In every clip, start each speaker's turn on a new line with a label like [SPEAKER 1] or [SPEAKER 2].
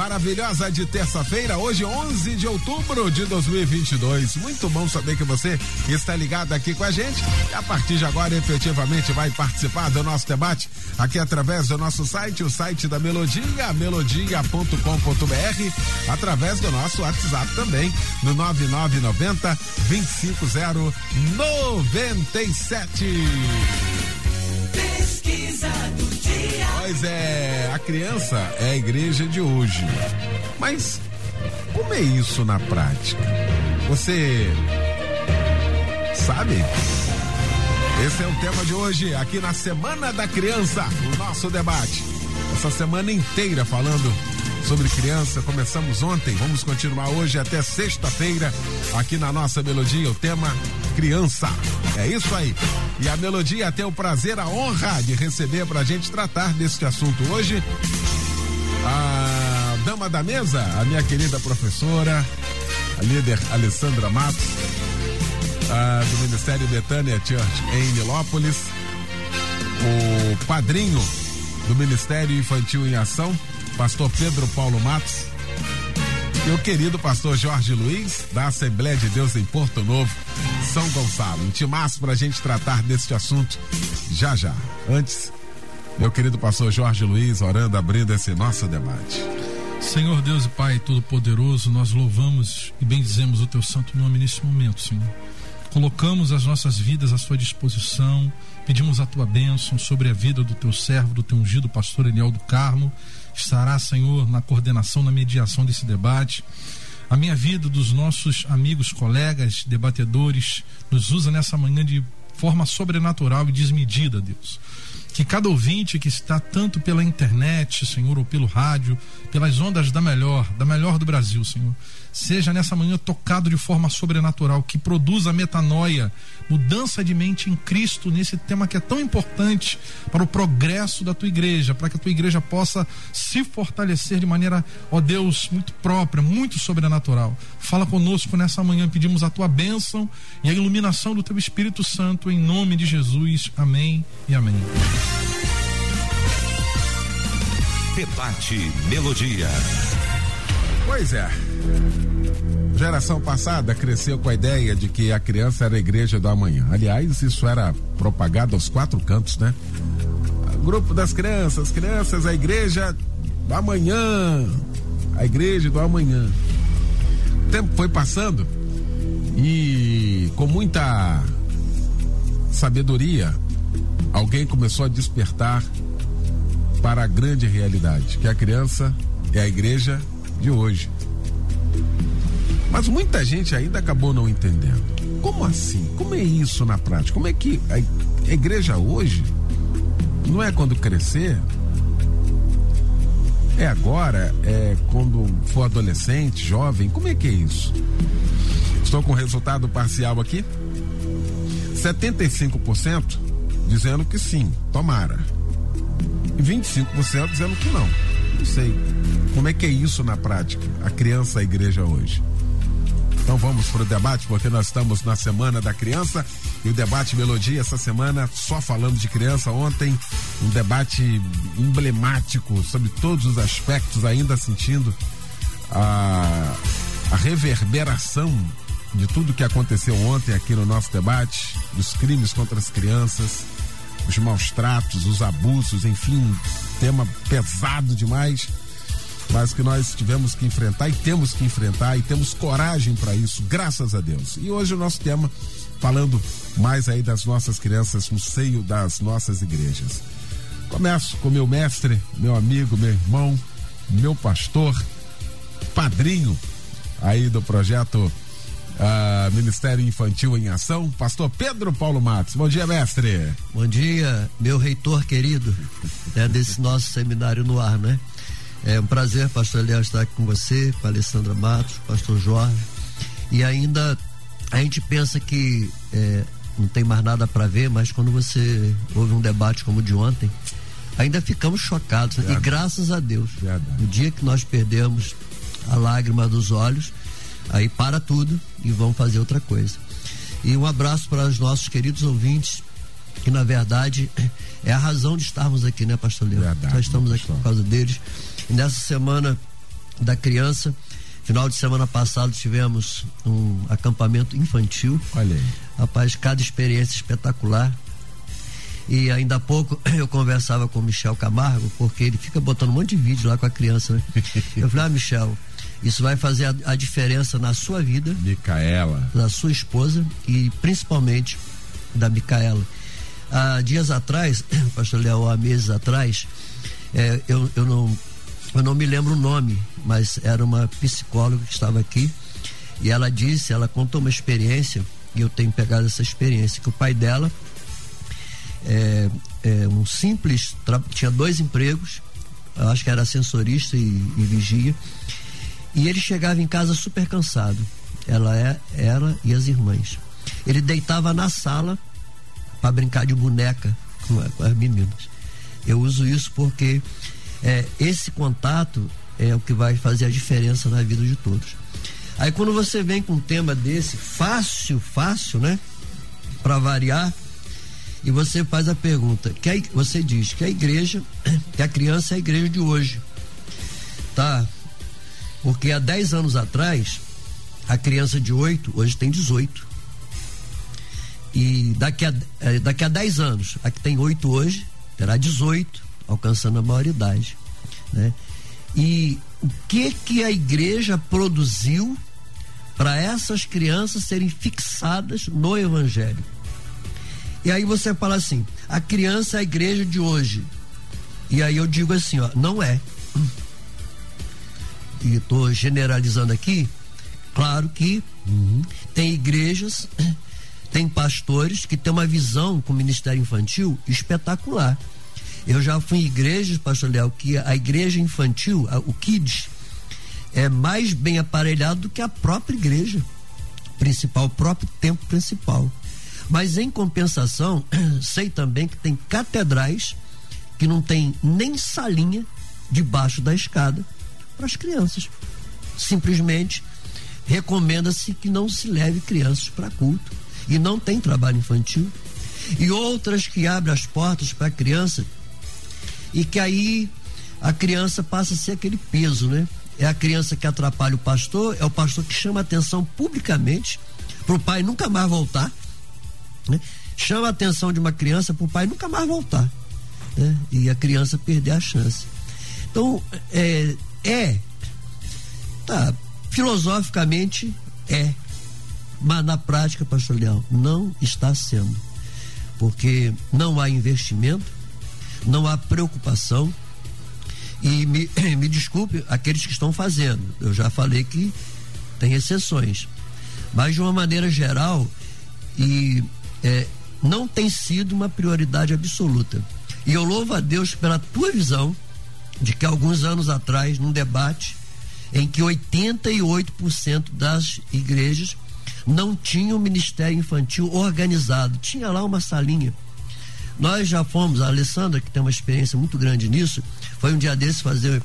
[SPEAKER 1] maravilhosa de terça-feira, hoje 11 de outubro de 2022. Muito bom saber que você está ligado aqui com a gente e a partir de agora efetivamente vai participar do nosso debate aqui através do nosso site, o site da Melodia, melodia.com.br, através do nosso WhatsApp também, no 9990 25097. Pesquisa do Pois é, a criança é a igreja de hoje. Mas como é isso na prática? Você sabe? Esse é o tema de hoje, aqui na Semana da Criança, o nosso debate. Essa semana inteira falando sobre criança. Começamos ontem, vamos continuar hoje até sexta-feira aqui na nossa melodia. O tema criança. É isso aí. E a melodia tem o prazer, a honra de receber para a gente tratar deste assunto hoje. A dama da mesa, a minha querida professora, a líder Alessandra Matos, do Ministério Betânia Church em Nilópolis, o padrinho do Ministério Infantil em Ação, pastor Pedro Paulo Matos, e o querido pastor Jorge Luiz, da Assembleia de Deus em Porto Novo, São Gonçalo. Um timaço para a gente tratar deste assunto já já. Antes, meu querido pastor Jorge Luiz, orando, abrindo esse nosso debate.
[SPEAKER 2] Senhor Deus e Pai Todo-Poderoso, nós louvamos e bendizemos o teu santo nome nesse momento, Senhor. Colocamos as nossas vidas à sua disposição, pedimos a tua bênção sobre a vida do teu servo, do teu ungido pastor Eliel do Carmo estará, Senhor, na coordenação, na mediação desse debate. A minha vida, dos nossos amigos, colegas, debatedores, nos usa nessa manhã de forma sobrenatural e desmedida, Deus. Que cada ouvinte que está tanto pela internet, Senhor, ou pelo rádio, pelas ondas da melhor, da melhor do Brasil, Senhor, seja nessa manhã tocado de forma sobrenatural, que produza metanoia, mudança de mente em Cristo nesse tema que é tão importante para o progresso da tua igreja, para que a tua igreja possa se fortalecer de maneira, ó Deus, muito própria, muito sobrenatural. Fala conosco nessa manhã, pedimos a tua bênção e a iluminação do teu Espírito Santo em nome de Jesus. Amém e amém.
[SPEAKER 3] Debate Melodia.
[SPEAKER 1] Pois é. Geração passada cresceu com a ideia de que a criança era a igreja do amanhã. Aliás, isso era propagado aos quatro cantos, né? O grupo das crianças, crianças, a igreja do amanhã. A igreja do amanhã. O tempo foi passando e com muita sabedoria, alguém começou a despertar para a grande realidade, que a criança é a igreja de hoje. Mas muita gente ainda acabou não entendendo. Como assim? Como é isso na prática? Como é que a igreja hoje não é quando crescer? É agora? É quando for adolescente, jovem? Como é que é isso? Estou com o resultado parcial aqui. 75% dizendo que sim, tomara. E 25% dizendo que não. Não sei. Como é que é isso na prática? A criança, a igreja hoje. Então vamos para o debate, porque nós estamos na Semana da Criança e o debate Melodia essa semana só falando de criança. Ontem, um debate emblemático sobre todos os aspectos, ainda sentindo a, a reverberação de tudo que aconteceu ontem aqui no nosso debate, dos crimes contra as crianças, os maus tratos, os abusos, enfim, tema pesado demais, mas que nós tivemos que enfrentar e temos que enfrentar e temos coragem para isso, graças a Deus. E hoje o nosso tema falando mais aí das nossas crianças no seio das nossas igrejas. Começo com meu mestre, meu amigo, meu irmão, meu pastor, padrinho aí do projeto uh, Ministério Infantil em Ação, pastor Pedro Paulo Matos. Bom dia, mestre.
[SPEAKER 4] Bom dia, meu reitor querido, né, desse nosso seminário no ar, né? É um prazer, pastor Eliel, estar aqui com você, com a Alessandra Matos, pastor Jorge. E ainda a gente pensa que é, não tem mais nada para ver, mas quando você ouve um debate como o de ontem, ainda ficamos chocados. Né? E graças a Deus, Verdade. no dia que nós perdemos a lágrima dos olhos, aí para tudo e vamos fazer outra coisa. E um abraço para os nossos queridos ouvintes, que na verdade é a razão de estarmos aqui, né, Pastor Leão? Verdade, Nós estamos aqui por causa deles. E nessa semana da criança, final de semana passado tivemos um acampamento infantil.
[SPEAKER 1] Olha aí.
[SPEAKER 4] Rapaz, cada experiência espetacular. E ainda há pouco eu conversava com o Michel Camargo, porque ele fica botando um monte de vídeo lá com a criança, né? Eu falei, ah, Michel, isso vai fazer a, a diferença na sua vida.
[SPEAKER 1] Micaela.
[SPEAKER 4] Da sua esposa e principalmente da Micaela. Há dias atrás, pastor Léo, há meses atrás, é, eu, eu, não, eu não me lembro o nome, mas era uma psicóloga que estava aqui e ela disse, ela contou uma experiência e eu tenho pegado essa experiência, que o pai dela é, é um simples, tinha dois empregos, acho que era ascensorista e, e vigia, e ele chegava em casa super cansado. Ela é, ela e as irmãs. Ele deitava na sala para brincar de boneca com, com, as meninas. Eu uso isso porque é, esse contato é o que vai fazer a diferença na vida de todos. Aí quando você vem com um tema desse, fácil, fácil, né? Para variar, e você faz a pergunta, que a, você diz que a igreja, que a criança é a igreja de hoje. Tá? Porque há 10 anos atrás, a criança de 8 hoje tem 18. E daqui a, é, daqui a 10 anos, a que tem 8 hoje, terá 18, alcançando a maioridade. Né? E o que que a igreja produziu para essas crianças serem fixadas no evangelho? E aí você fala assim: a criança é a igreja de hoje. E aí eu digo assim, ó, não é. E estou generalizando aqui, claro que uhum. tem igrejas tem pastores que têm uma visão com o ministério infantil espetacular. Eu já fui em igrejas, pastor Léo, que a igreja infantil, a, o Kids, é mais bem aparelhado do que a própria igreja principal, o próprio templo principal. Mas em compensação, sei também que tem catedrais que não tem nem salinha debaixo da escada para as crianças. Simplesmente recomenda-se que não se leve crianças para culto e não tem trabalho infantil. E outras que abrem as portas para a criança e que aí a criança passa a ser aquele peso, né? É a criança que atrapalha o pastor, é o pastor que chama atenção publicamente para o pai nunca mais voltar, né? Chama a atenção de uma criança para o pai nunca mais voltar, né? E a criança perder a chance. Então, é, é tá, filosoficamente é mas na prática, pastor Leão, não está sendo. Porque não há investimento, não há preocupação. E me, me desculpe aqueles que estão fazendo. Eu já falei que tem exceções. Mas de uma maneira geral, e é, não tem sido uma prioridade absoluta. E eu louvo a Deus pela tua visão de que alguns anos atrás, num debate em que 88% das igrejas não tinha um ministério infantil organizado, tinha lá uma salinha. Nós já fomos, a Alessandra, que tem uma experiência muito grande nisso, foi um dia desse fazer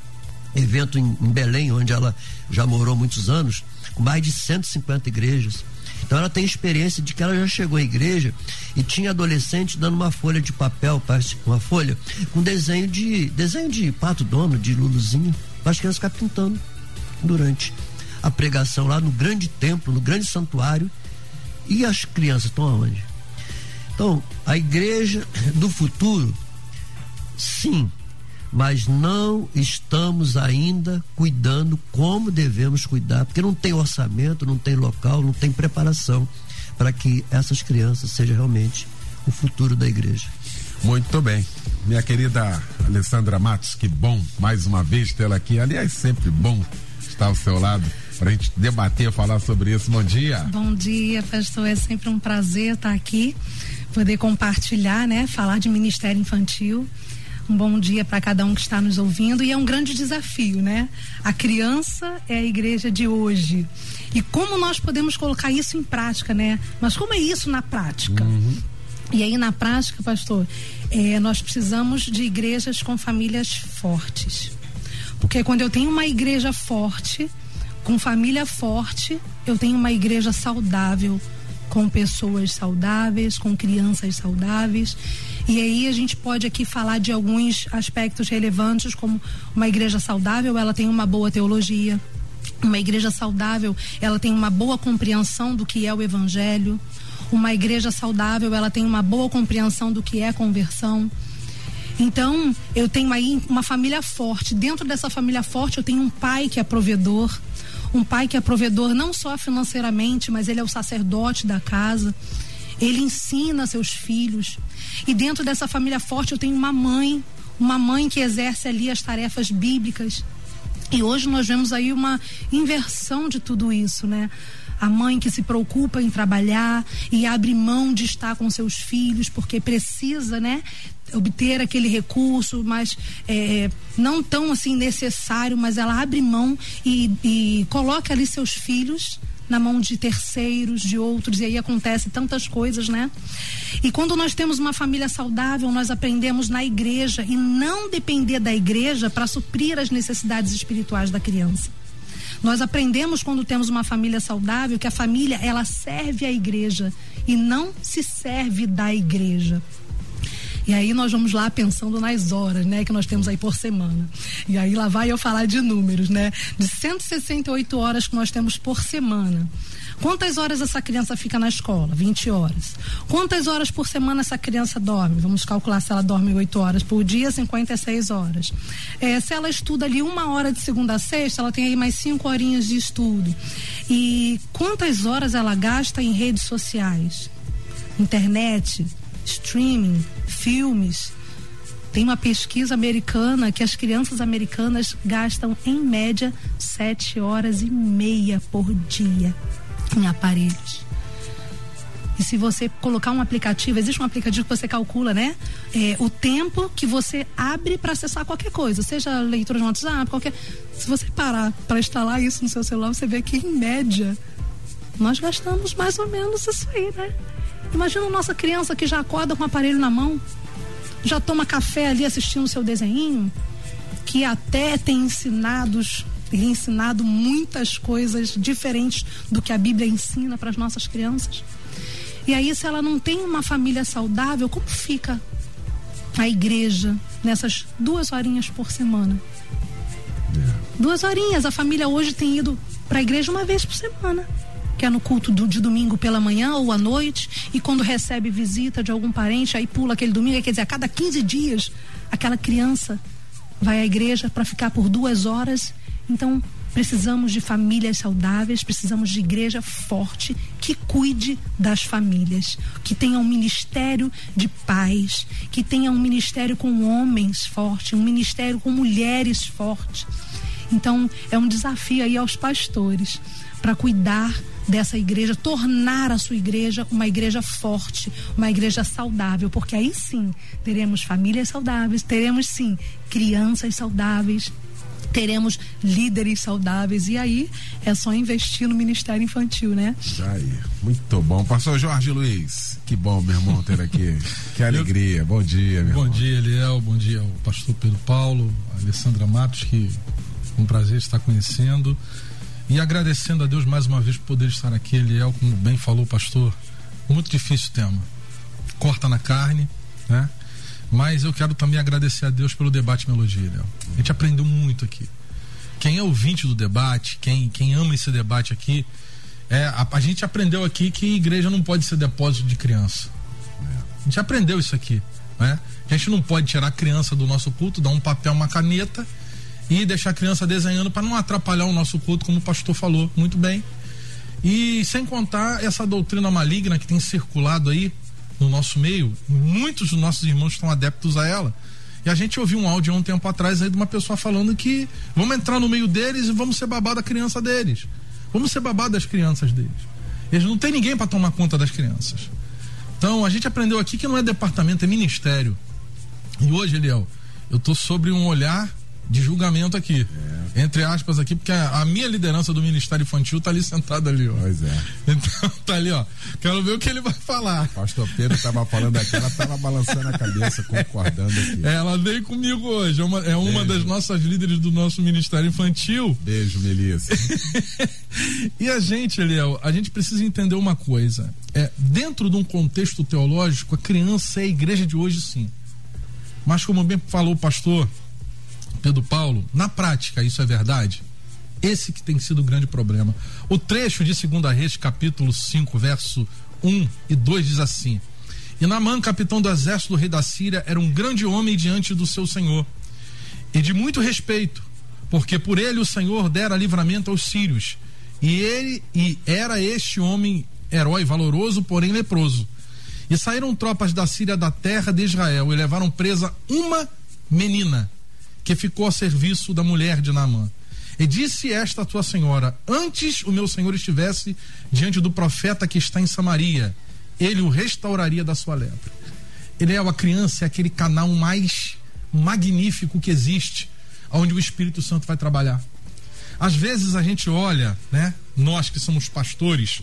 [SPEAKER 4] evento em, em Belém, onde ela já morou muitos anos, com mais de 150 igrejas. Então ela tem experiência de que ela já chegou à igreja e tinha adolescente dando uma folha de papel, uma folha com desenho de desenho de pato dono, de luluzinho, para as crianças ficar pintando durante a pregação lá no grande templo, no grande santuário. E as crianças estão aonde? Então, a igreja do futuro, sim, mas não estamos ainda cuidando como devemos cuidar, porque não tem orçamento, não tem local, não tem preparação para que essas crianças sejam realmente o futuro da igreja.
[SPEAKER 1] Muito bem. Minha querida Alessandra Matos, que bom mais uma vez tê-la aqui. Aliás, sempre bom estar ao seu lado para a gente debater, falar sobre isso. Bom dia.
[SPEAKER 5] Bom dia, pastor. É sempre um prazer estar aqui, poder compartilhar, né? Falar de Ministério Infantil. Um bom dia para cada um que está nos ouvindo e é um grande desafio, né? A criança é a igreja de hoje. E como nós podemos colocar isso em prática, né? Mas como é isso na prática? Uhum. E aí, na prática, pastor, é, nós precisamos de igrejas com famílias fortes. Porque quando eu tenho uma igreja forte, com família forte, eu tenho uma igreja saudável, com pessoas saudáveis, com crianças saudáveis. E aí a gente pode aqui falar de alguns aspectos relevantes, como uma igreja saudável, ela tem uma boa teologia. Uma igreja saudável, ela tem uma boa compreensão do que é o evangelho. Uma igreja saudável, ela tem uma boa compreensão do que é conversão. Então, eu tenho aí uma família forte. Dentro dessa família forte, eu tenho um pai que é provedor. Um pai que é provedor não só financeiramente, mas ele é o sacerdote da casa. Ele ensina seus filhos. E dentro dessa família forte, eu tenho uma mãe. Uma mãe que exerce ali as tarefas bíblicas. E hoje nós vemos aí uma inversão de tudo isso, né? a mãe que se preocupa em trabalhar e abre mão de estar com seus filhos porque precisa, né, obter aquele recurso, mas é, não tão assim necessário, mas ela abre mão e, e coloca ali seus filhos na mão de terceiros, de outros, e aí acontece tantas coisas, né? E quando nós temos uma família saudável, nós aprendemos na igreja e não depender da igreja para suprir as necessidades espirituais da criança. Nós aprendemos quando temos uma família saudável que a família ela serve a igreja e não se serve da igreja. E aí nós vamos lá pensando nas horas, né, que nós temos aí por semana. E aí lá vai eu falar de números, né? De 168 horas que nós temos por semana. Quantas horas essa criança fica na escola? 20 horas. Quantas horas por semana essa criança dorme? Vamos calcular se ela dorme 8 horas por dia, 56 horas. É, se ela estuda ali uma hora de segunda a sexta, ela tem aí mais 5 horinhas de estudo. E quantas horas ela gasta em redes sociais? Internet, streaming, filmes. Tem uma pesquisa americana que as crianças americanas gastam em média sete horas e meia por dia em aparelhos. E se você colocar um aplicativo, existe um aplicativo que você calcula, né? É, o tempo que você abre para acessar qualquer coisa, seja leitura de WhatsApp, qualquer. Se você parar para instalar isso no seu celular, você vê que em média nós gastamos mais ou menos isso aí, né? Imagina a nossa criança que já acorda com o aparelho na mão, já toma café ali assistindo o seu desenho, que até tem ensinados e ensinado muitas coisas diferentes do que a Bíblia ensina para as nossas crianças. E aí, se ela não tem uma família saudável, como fica a igreja nessas duas horinhas por semana? É. Duas horinhas. A família hoje tem ido para a igreja uma vez por semana. Que é no culto do, de domingo pela manhã ou à noite. E quando recebe visita de algum parente, aí pula aquele domingo. Quer dizer, a cada 15 dias, aquela criança vai à igreja para ficar por duas horas então, precisamos de famílias saudáveis, precisamos de igreja forte que cuide das famílias, que tenha um ministério de paz, que tenha um ministério com homens fortes, um ministério com mulheres fortes. Então, é um desafio aí aos pastores para cuidar dessa igreja, tornar a sua igreja uma igreja forte, uma igreja saudável, porque aí sim teremos famílias saudáveis, teremos sim crianças saudáveis, teremos líderes saudáveis. E aí é só investir no Ministério Infantil, né?
[SPEAKER 1] Aí, muito bom. Pastor Jorge Luiz, que bom, meu irmão, ter aqui. que alegria. Bom dia, meu
[SPEAKER 2] bom
[SPEAKER 1] irmão.
[SPEAKER 2] Bom dia, Eliel. Bom dia ao pastor Pedro Paulo, a Alessandra Matos, que é um prazer estar conhecendo. E agradecendo a Deus mais uma vez por poder estar aqui, Eliel, como bem falou o pastor. Muito difícil o tema. Corta na carne, né? Mas eu quero também agradecer a Deus pelo debate Melodia, Léo. A gente aprendeu muito aqui. Quem é ouvinte do debate, quem, quem ama esse debate aqui, é, a, a gente aprendeu aqui que igreja não pode ser depósito de criança. A gente aprendeu isso aqui. Né? A gente não pode tirar a criança do nosso culto, dar um papel, uma caneta e deixar a criança desenhando para não atrapalhar o nosso culto, como o pastor falou muito bem. E sem contar essa doutrina maligna que tem circulado aí no nosso meio, muitos dos nossos irmãos estão adeptos a ela. E a gente ouviu um áudio há um tempo atrás aí de uma pessoa falando que vamos entrar no meio deles e vamos ser babá da criança deles. Vamos ser babá das crianças deles. Eles não tem ninguém para tomar conta das crianças. Então a gente aprendeu aqui que não é departamento, é ministério. E hoje, Eliel, eu tô sobre um olhar de julgamento aqui. É. Entre aspas aqui, porque a, a, minha liderança do Ministério Infantil tá ali sentada ali, ó.
[SPEAKER 1] Pois é.
[SPEAKER 2] Então tá ali, ó. Quero ver o que ele vai falar.
[SPEAKER 1] Pastor Pedro tava falando aqui, ela tava balançando a cabeça, concordando aqui.
[SPEAKER 2] Ela veio comigo hoje. É uma, é uma das nossas líderes do nosso Ministério Infantil.
[SPEAKER 1] Beijo, Melissa.
[SPEAKER 2] e a gente, Eliel, a gente precisa entender uma coisa. É, dentro de um contexto teológico, a criança é a igreja de hoje, sim. Mas como bem falou o pastor Pedro Paulo, na prática isso é verdade? Esse que tem sido o grande problema. O trecho de 2 Reis, capítulo 5, verso 1 e 2 diz assim: E Namã, capitão do exército do rei da Síria, era um grande homem diante do seu senhor, e de muito respeito, porque por ele o Senhor dera livramento aos sírios. E ele e era este homem herói valoroso, porém leproso. E saíram tropas da Síria da terra de Israel e levaram presa uma menina que ficou a serviço da mulher de Naamã. E disse esta tua senhora: Antes o meu senhor estivesse diante do profeta que está em Samaria, ele o restauraria da sua lepra. Ele é a criança, é aquele canal mais magnífico que existe, onde o Espírito Santo vai trabalhar. Às vezes a gente olha, né, nós que somos pastores,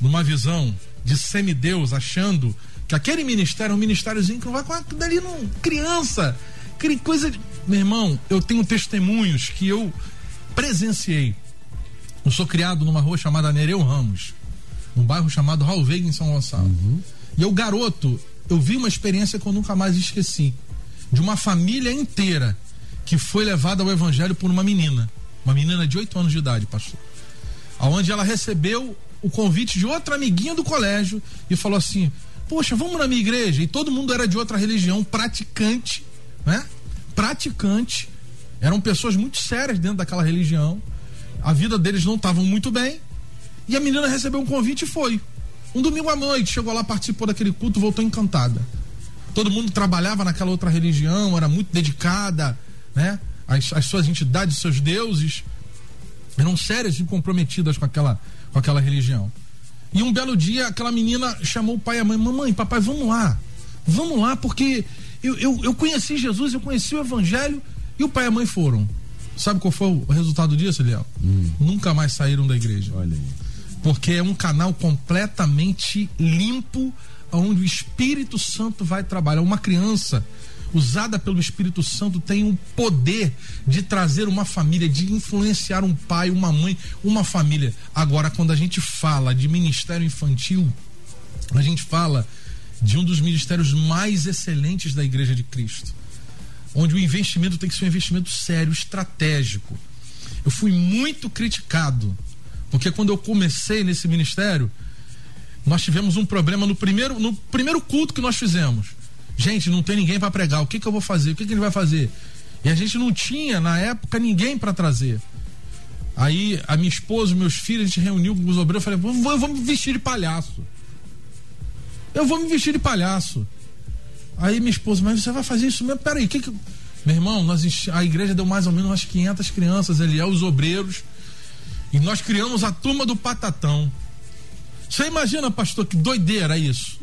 [SPEAKER 2] numa visão de semideus, achando que aquele ministério é um ministériozinho que não vai com dali não criança, coisa meu irmão, eu tenho testemunhos que eu presenciei. Eu sou criado numa rua chamada Nereu Ramos, num bairro chamado Raul Veiga, em São Gonçalo. Uhum. E eu, garoto, eu vi uma experiência que eu nunca mais esqueci. De uma família inteira que foi levada ao evangelho por uma menina. Uma menina de 8 anos de idade, pastor. Aonde ela recebeu o convite de outra amiguinha do colégio e falou assim: Poxa, vamos na minha igreja. E todo mundo era de outra religião, praticante, né? Praticante, eram pessoas muito sérias dentro daquela religião. A vida deles não estava muito bem. E a menina recebeu um convite e foi. Um domingo à noite, chegou lá, participou daquele culto, voltou encantada. Todo mundo trabalhava naquela outra religião, era muito dedicada, né? As, as suas entidades, seus deuses eram sérias e comprometidas com aquela, com aquela religião. E um belo dia, aquela menina chamou o pai e a mãe: Mamãe, papai, vamos lá. Vamos lá, porque eu, eu, eu conheci Jesus, eu conheci o Evangelho e o pai e a mãe foram. Sabe qual foi o resultado disso, Eliel? Hum. Nunca mais saíram da igreja.
[SPEAKER 1] Olha aí.
[SPEAKER 2] Porque é um canal completamente limpo, onde o Espírito Santo vai trabalhar. Uma criança usada pelo Espírito Santo tem um poder de trazer uma família, de influenciar um pai, uma mãe, uma família. Agora, quando a gente fala de ministério infantil, a gente fala de um dos ministérios mais excelentes da Igreja de Cristo, onde o investimento tem que ser um investimento sério, estratégico. Eu fui muito criticado, porque quando eu comecei nesse ministério, nós tivemos um problema no primeiro, no primeiro culto que nós fizemos. Gente, não tem ninguém para pregar. O que, que eu vou fazer? O que, que ele vai fazer? E a gente não tinha, na época, ninguém para trazer. Aí a minha esposa, e meus filhos, a gente reuniu com os obreiros. Eu falei, vamos, vamos vestir de palhaço. Eu vou me vestir de palhaço. Aí minha esposa, mas você vai fazer isso mesmo? Peraí, que que. Meu irmão, nós, a igreja deu mais ou menos umas 500 crianças, ele é os obreiros. E nós criamos a turma do Patatão. Você imagina, pastor, que doideira isso?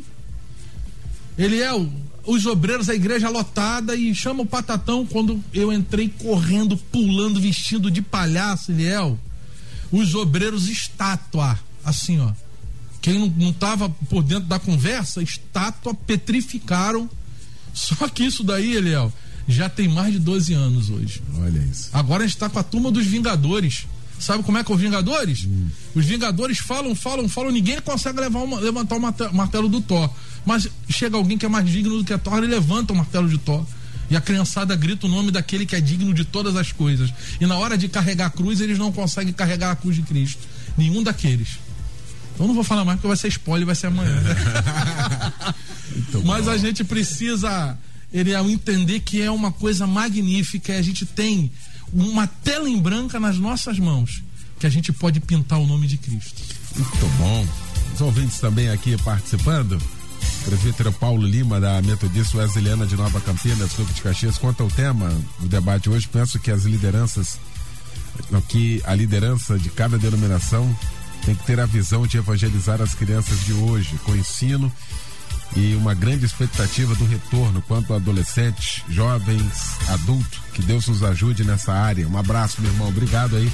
[SPEAKER 2] Ele é o, os obreiros, a igreja lotada e chama o Patatão quando eu entrei correndo, pulando, vestido de palhaço, Eliel. Os obreiros estátua, assim, ó. Quem não estava por dentro da conversa, estátua petrificaram. Só que isso daí, Eliel, já tem mais de 12 anos hoje.
[SPEAKER 1] Olha isso.
[SPEAKER 2] Agora a gente está com a turma dos Vingadores. Sabe como é que é os Vingadores? Hum. Os Vingadores falam, falam, falam, ninguém consegue uma, levantar o martelo do Thor. Mas chega alguém que é mais digno do que a Thor e levanta o martelo de Thor. E a criançada grita o nome daquele que é digno de todas as coisas. E na hora de carregar a cruz, eles não conseguem carregar a cruz de Cristo. Nenhum daqueles. Então não vou falar mais porque vai ser spoiler, vai ser amanhã. Né? Mas a gente precisa ele entender que é uma coisa magnífica. A gente tem uma tela em branca nas nossas mãos que a gente pode pintar o nome de Cristo.
[SPEAKER 1] Muito bom. Os ouvintes também aqui participando. Presbítero Paulo Lima, da Metodista Wesleyana de Nova Campinas, Clube de Caxias. Quanto ao tema do debate hoje, penso que as lideranças, que a liderança de cada denominação tem que ter a visão de evangelizar as crianças de hoje, com ensino e uma grande expectativa do retorno quanto a adolescentes, jovens, adultos. Que Deus nos ajude nessa área. Um abraço, meu irmão. Obrigado aí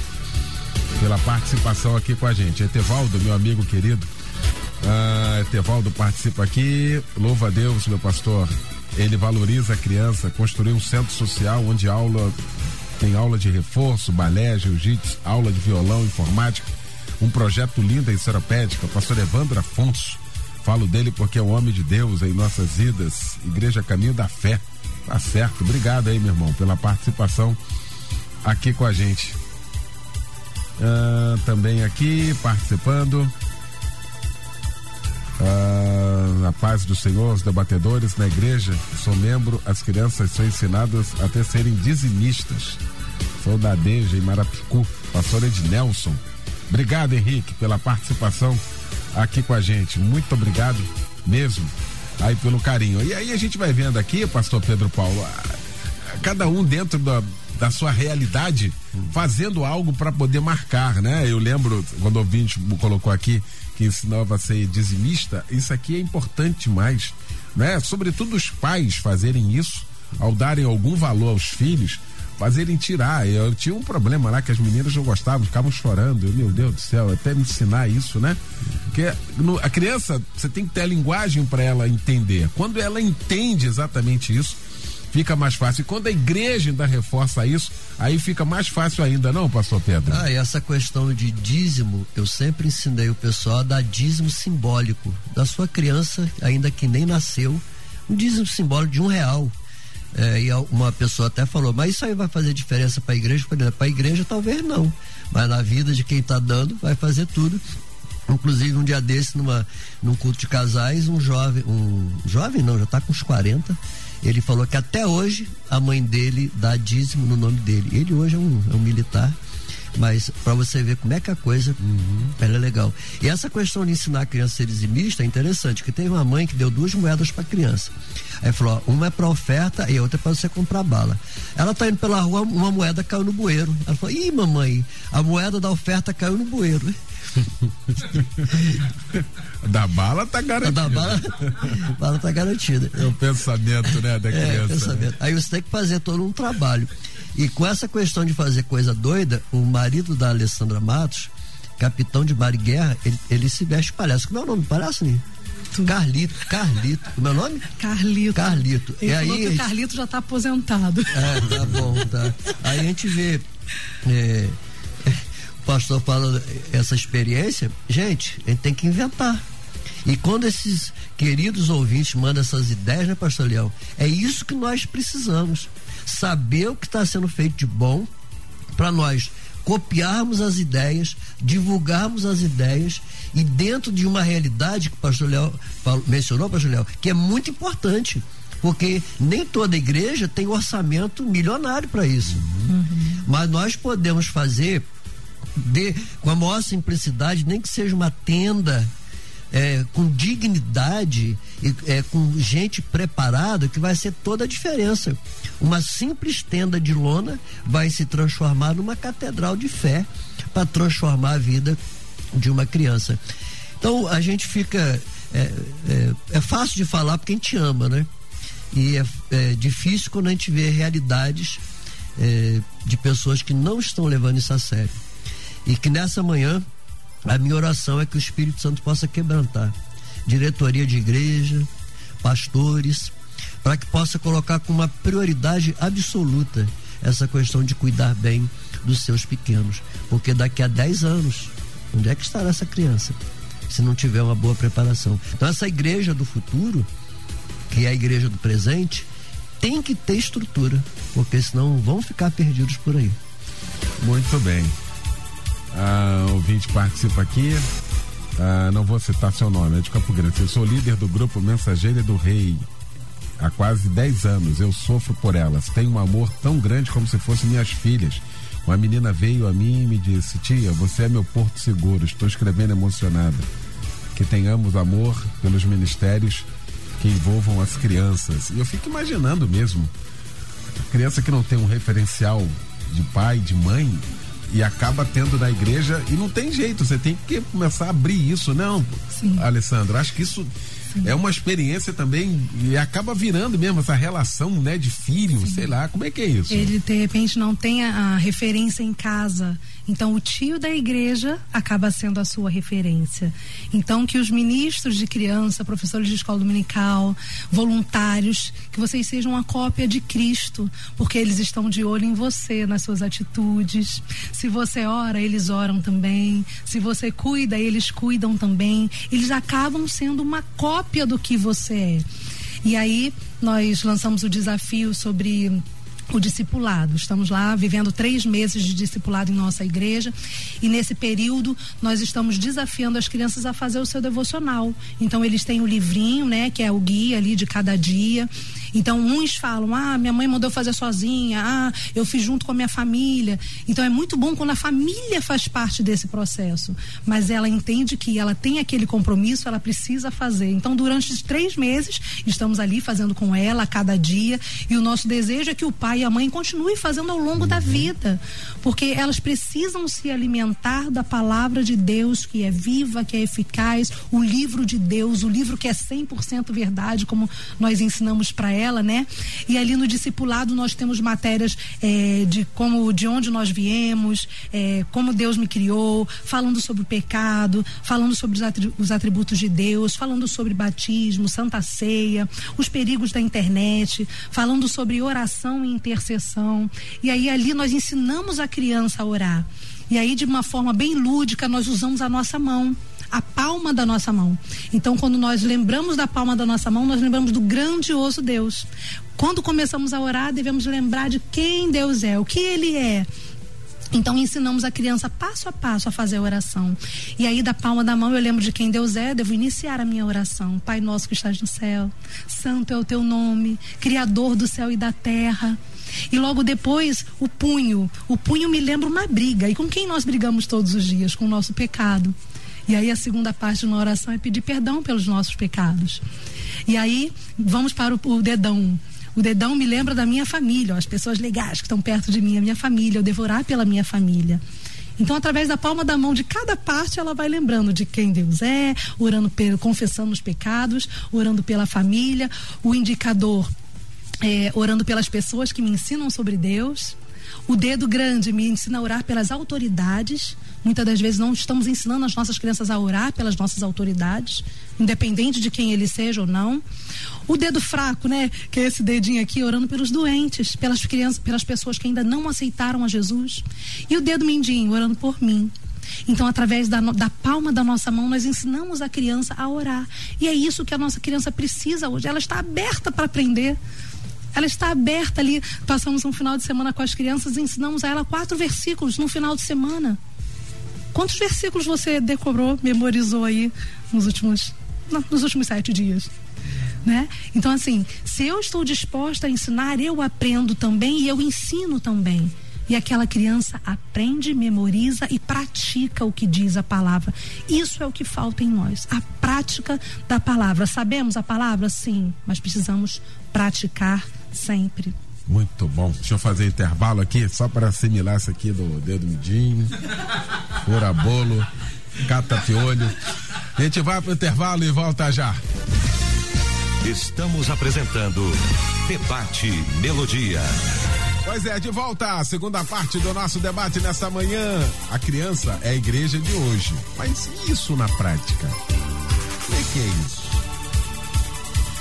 [SPEAKER 1] pela participação aqui com a gente. Etevaldo, meu amigo querido. Ah, Etevaldo participa aqui. Louva a Deus, meu pastor. Ele valoriza a criança, construiu um centro social onde aula tem aula de reforço, balé, jiu-jitsu, aula de violão, informática, um projeto lindo em Seropédica, pastor Evandro Afonso. Falo dele porque é um homem de Deus em nossas vidas, Igreja Caminho da Fé. Tá certo. Obrigado aí, meu irmão, pela participação aqui com a gente. Ah, também aqui participando. Ah, a paz do Senhor, os debatedores na igreja, sou membro, as crianças são ensinadas a ter serem dizimistas. Sou da Deja em Marapicu, pastor Ednelson. Obrigado, Henrique, pela participação aqui com a gente. Muito obrigado mesmo aí pelo carinho. E aí a gente vai vendo aqui, pastor Pedro Paulo, cada um dentro da, da sua realidade, fazendo algo para poder marcar, né? Eu lembro quando o ouvinte colocou aqui que ensinava a ser dizimista, isso aqui é importante demais, né? Sobretudo os pais fazerem isso, ao darem algum valor aos filhos, fazerem tirar. Eu tinha um problema lá que as meninas não gostavam, ficavam chorando. Eu, meu Deus do céu, até me ensinar isso, né? Porque no, a criança, você tem que ter a linguagem para ela entender. Quando ela entende exatamente isso, fica mais fácil. E quando a igreja ainda reforça isso, aí fica mais fácil ainda, não, pastor Pedro?
[SPEAKER 4] Ah, e essa questão de dízimo, eu sempre ensinei o pessoal a dar dízimo simbólico da sua criança, ainda que nem nasceu, um dízimo simbólico de um real. É, e uma pessoa até falou, mas isso aí vai fazer diferença para a igreja? Para a igreja talvez não, mas na vida de quem está dando vai fazer tudo. Inclusive um dia desse numa num culto de casais, um jovem, um jovem não, já está com uns 40, ele falou que até hoje a mãe dele dá dízimo no nome dele. Ele hoje é um, é um militar, mas para você ver como é que a coisa uhum. ela é legal. E essa questão de ensinar a criança a ser dizimista é interessante, que teve uma mãe que deu duas moedas para criança. Aí falou, ó, uma é para oferta e a outra é para você comprar bala. Ela tá indo pela rua, uma moeda caiu no bueiro. Ela falou: "Ih, mamãe, a moeda da oferta caiu no bueiro".
[SPEAKER 1] da bala tá garantida.
[SPEAKER 4] Da bala, bala tá garantida.
[SPEAKER 1] É o pensamento, né, da é, criança. É, pensamento.
[SPEAKER 4] Aí você tem que fazer todo um trabalho. E com essa questão de fazer coisa doida, o marido da Alessandra Matos, capitão de mar e guerra, ele, ele se veste palhaço. Como é o nome? Palhaço, né? Carlito, Carlito. O meu nome?
[SPEAKER 5] Carlito.
[SPEAKER 4] Carlito.
[SPEAKER 5] Ele e aí, o Carlito já está aposentado.
[SPEAKER 4] É, tá bom, tá. Aí a gente vê. É, o pastor fala essa experiência, gente, a gente tem que inventar. E quando esses queridos ouvintes mandam essas ideias, né, pastor Leão? É isso que nós precisamos. Saber o que está sendo feito de bom para nós copiarmos as ideias, divulgarmos as ideias e dentro de uma realidade que o pastor Léo mencionou, pastor Léo, que é muito importante porque nem toda igreja tem orçamento milionário para isso. Uhum. Mas nós podemos fazer de, com a maior simplicidade, nem que seja uma tenda é, com dignidade e é, com gente preparada que vai ser toda a diferença. Uma simples tenda de lona vai se transformar numa catedral de fé para transformar a vida de uma criança. Então a gente fica. É, é, é, fácil de falar porque a gente ama, né? E é, é difícil quando a gente vê realidades é, de pessoas que não estão levando isso a sério. E que nessa manhã a minha oração é que o Espírito Santo possa quebrantar diretoria de igreja, pastores, para que possa colocar como uma prioridade absoluta essa questão de cuidar bem dos seus pequenos. Porque daqui a 10 anos, onde é que estará essa criança? Se não tiver uma boa preparação. Então, essa igreja do futuro, que é a igreja do presente, tem que ter estrutura, porque senão vão ficar perdidos por aí.
[SPEAKER 1] Muito bem. Ah, ouvinte participa aqui. Ah, não vou citar seu nome, é de Campo Grande. Eu sou líder do grupo Mensageira do Rei. Há quase 10 anos eu sofro por elas. Tenho um amor tão grande como se fossem minhas filhas. Uma menina veio a mim e me disse: Tia, você é meu porto seguro. Estou escrevendo emocionada. Que tenhamos amor pelos ministérios que envolvam as crianças. E eu fico imaginando mesmo. A criança que não tem um referencial de pai, de mãe, e acaba tendo na igreja e não tem jeito, você tem que começar a abrir isso, não? Sim. Alessandro, acho que isso é uma experiência também e acaba virando mesmo essa relação, né, de filho, Sim. sei lá, como é que é isso?
[SPEAKER 5] Ele de repente não tem a, a referência em casa então, o tio da igreja acaba sendo a sua referência. Então, que os ministros de criança, professores de escola dominical, voluntários, que vocês sejam uma cópia de Cristo, porque eles estão de olho em você, nas suas atitudes. Se você ora, eles oram também. Se você cuida, eles cuidam também. Eles acabam sendo uma cópia do que você é. E aí, nós lançamos o desafio sobre o discipulado. Estamos lá vivendo três meses de discipulado em nossa igreja e nesse período nós estamos desafiando as crianças a fazer o seu devocional. Então eles têm o livrinho, né, que é o guia ali de cada dia então, uns falam: ah, minha mãe mandou fazer sozinha, ah, eu fiz junto com a minha família. Então, é muito bom quando a família faz parte desse processo, mas ela entende que ela tem aquele compromisso, ela precisa fazer. Então, durante os três meses, estamos ali fazendo com ela a cada dia, e o nosso desejo é que o pai e a mãe continuem fazendo ao longo uhum. da vida, porque elas precisam se alimentar da palavra de Deus, que é viva, que é eficaz, o livro de Deus, o livro que é 100% verdade, como nós ensinamos para ela, né? E ali no discipulado nós temos matérias é, de como, de onde nós viemos, é, como Deus me criou, falando sobre o pecado, falando sobre os atributos de Deus, falando sobre batismo, santa ceia, os perigos da internet, falando sobre oração e intercessão. E aí ali nós ensinamos a criança a orar. E aí, de uma forma bem lúdica, nós usamos a nossa mão a palma da nossa mão. Então, quando nós lembramos da palma da nossa mão, nós lembramos do grandioso Deus. Quando começamos a orar, devemos lembrar de quem Deus é, o que Ele é. Então ensinamos a criança passo a passo a fazer a oração. E aí da palma da mão eu lembro de quem Deus é, devo iniciar a minha oração. Pai nosso que estás no céu, santo é o teu nome, criador do céu e da terra. E logo depois, o punho. O punho me lembra uma briga. E com quem nós brigamos todos os dias? Com o nosso pecado. E aí a segunda parte de uma oração é pedir perdão pelos nossos pecados. E aí vamos para o, o dedão. O dedão me lembra da minha família, ó, as pessoas legais que estão perto de mim, a minha família, eu devorar pela minha família. Então, através da palma da mão de cada parte, ela vai lembrando de quem Deus é, orando pelo, confessando os pecados, orando pela família, o indicador, é, orando pelas pessoas que me ensinam sobre Deus. O dedo grande me ensina a orar pelas autoridades. Muitas das vezes não estamos ensinando as nossas crianças a orar pelas nossas autoridades, independente de quem ele seja ou não. O dedo fraco, né, que é esse dedinho aqui, orando pelos doentes, pelas crianças, pelas pessoas que ainda não aceitaram a Jesus. E o dedo mindinho, orando por mim. Então, através da, da, palma da nossa mão, nós ensinamos a criança a orar. E é isso que a nossa criança precisa hoje. Ela está aberta para aprender. Ela está aberta ali. Passamos um final de semana com as crianças e ensinamos a ela quatro versículos no final de semana. Quantos versículos você decorou, memorizou aí nos últimos, nos últimos sete dias? Né? Então, assim, se eu estou disposta a ensinar, eu aprendo também e eu ensino também. E aquela criança aprende, memoriza e pratica o que diz a palavra. Isso é o que falta em nós, a prática da palavra. Sabemos a palavra? Sim, mas precisamos praticar sempre.
[SPEAKER 1] Muito bom. Deixa eu fazer intervalo aqui, só para assimilar isso aqui do dedo midinho, fura bolo, cata piolho. A gente vai para o intervalo e volta já.
[SPEAKER 3] Estamos apresentando Debate Melodia.
[SPEAKER 1] Pois é, de volta à segunda parte do nosso debate nesta manhã. A criança é a igreja de hoje. Mas isso na prática? Como é que é isso?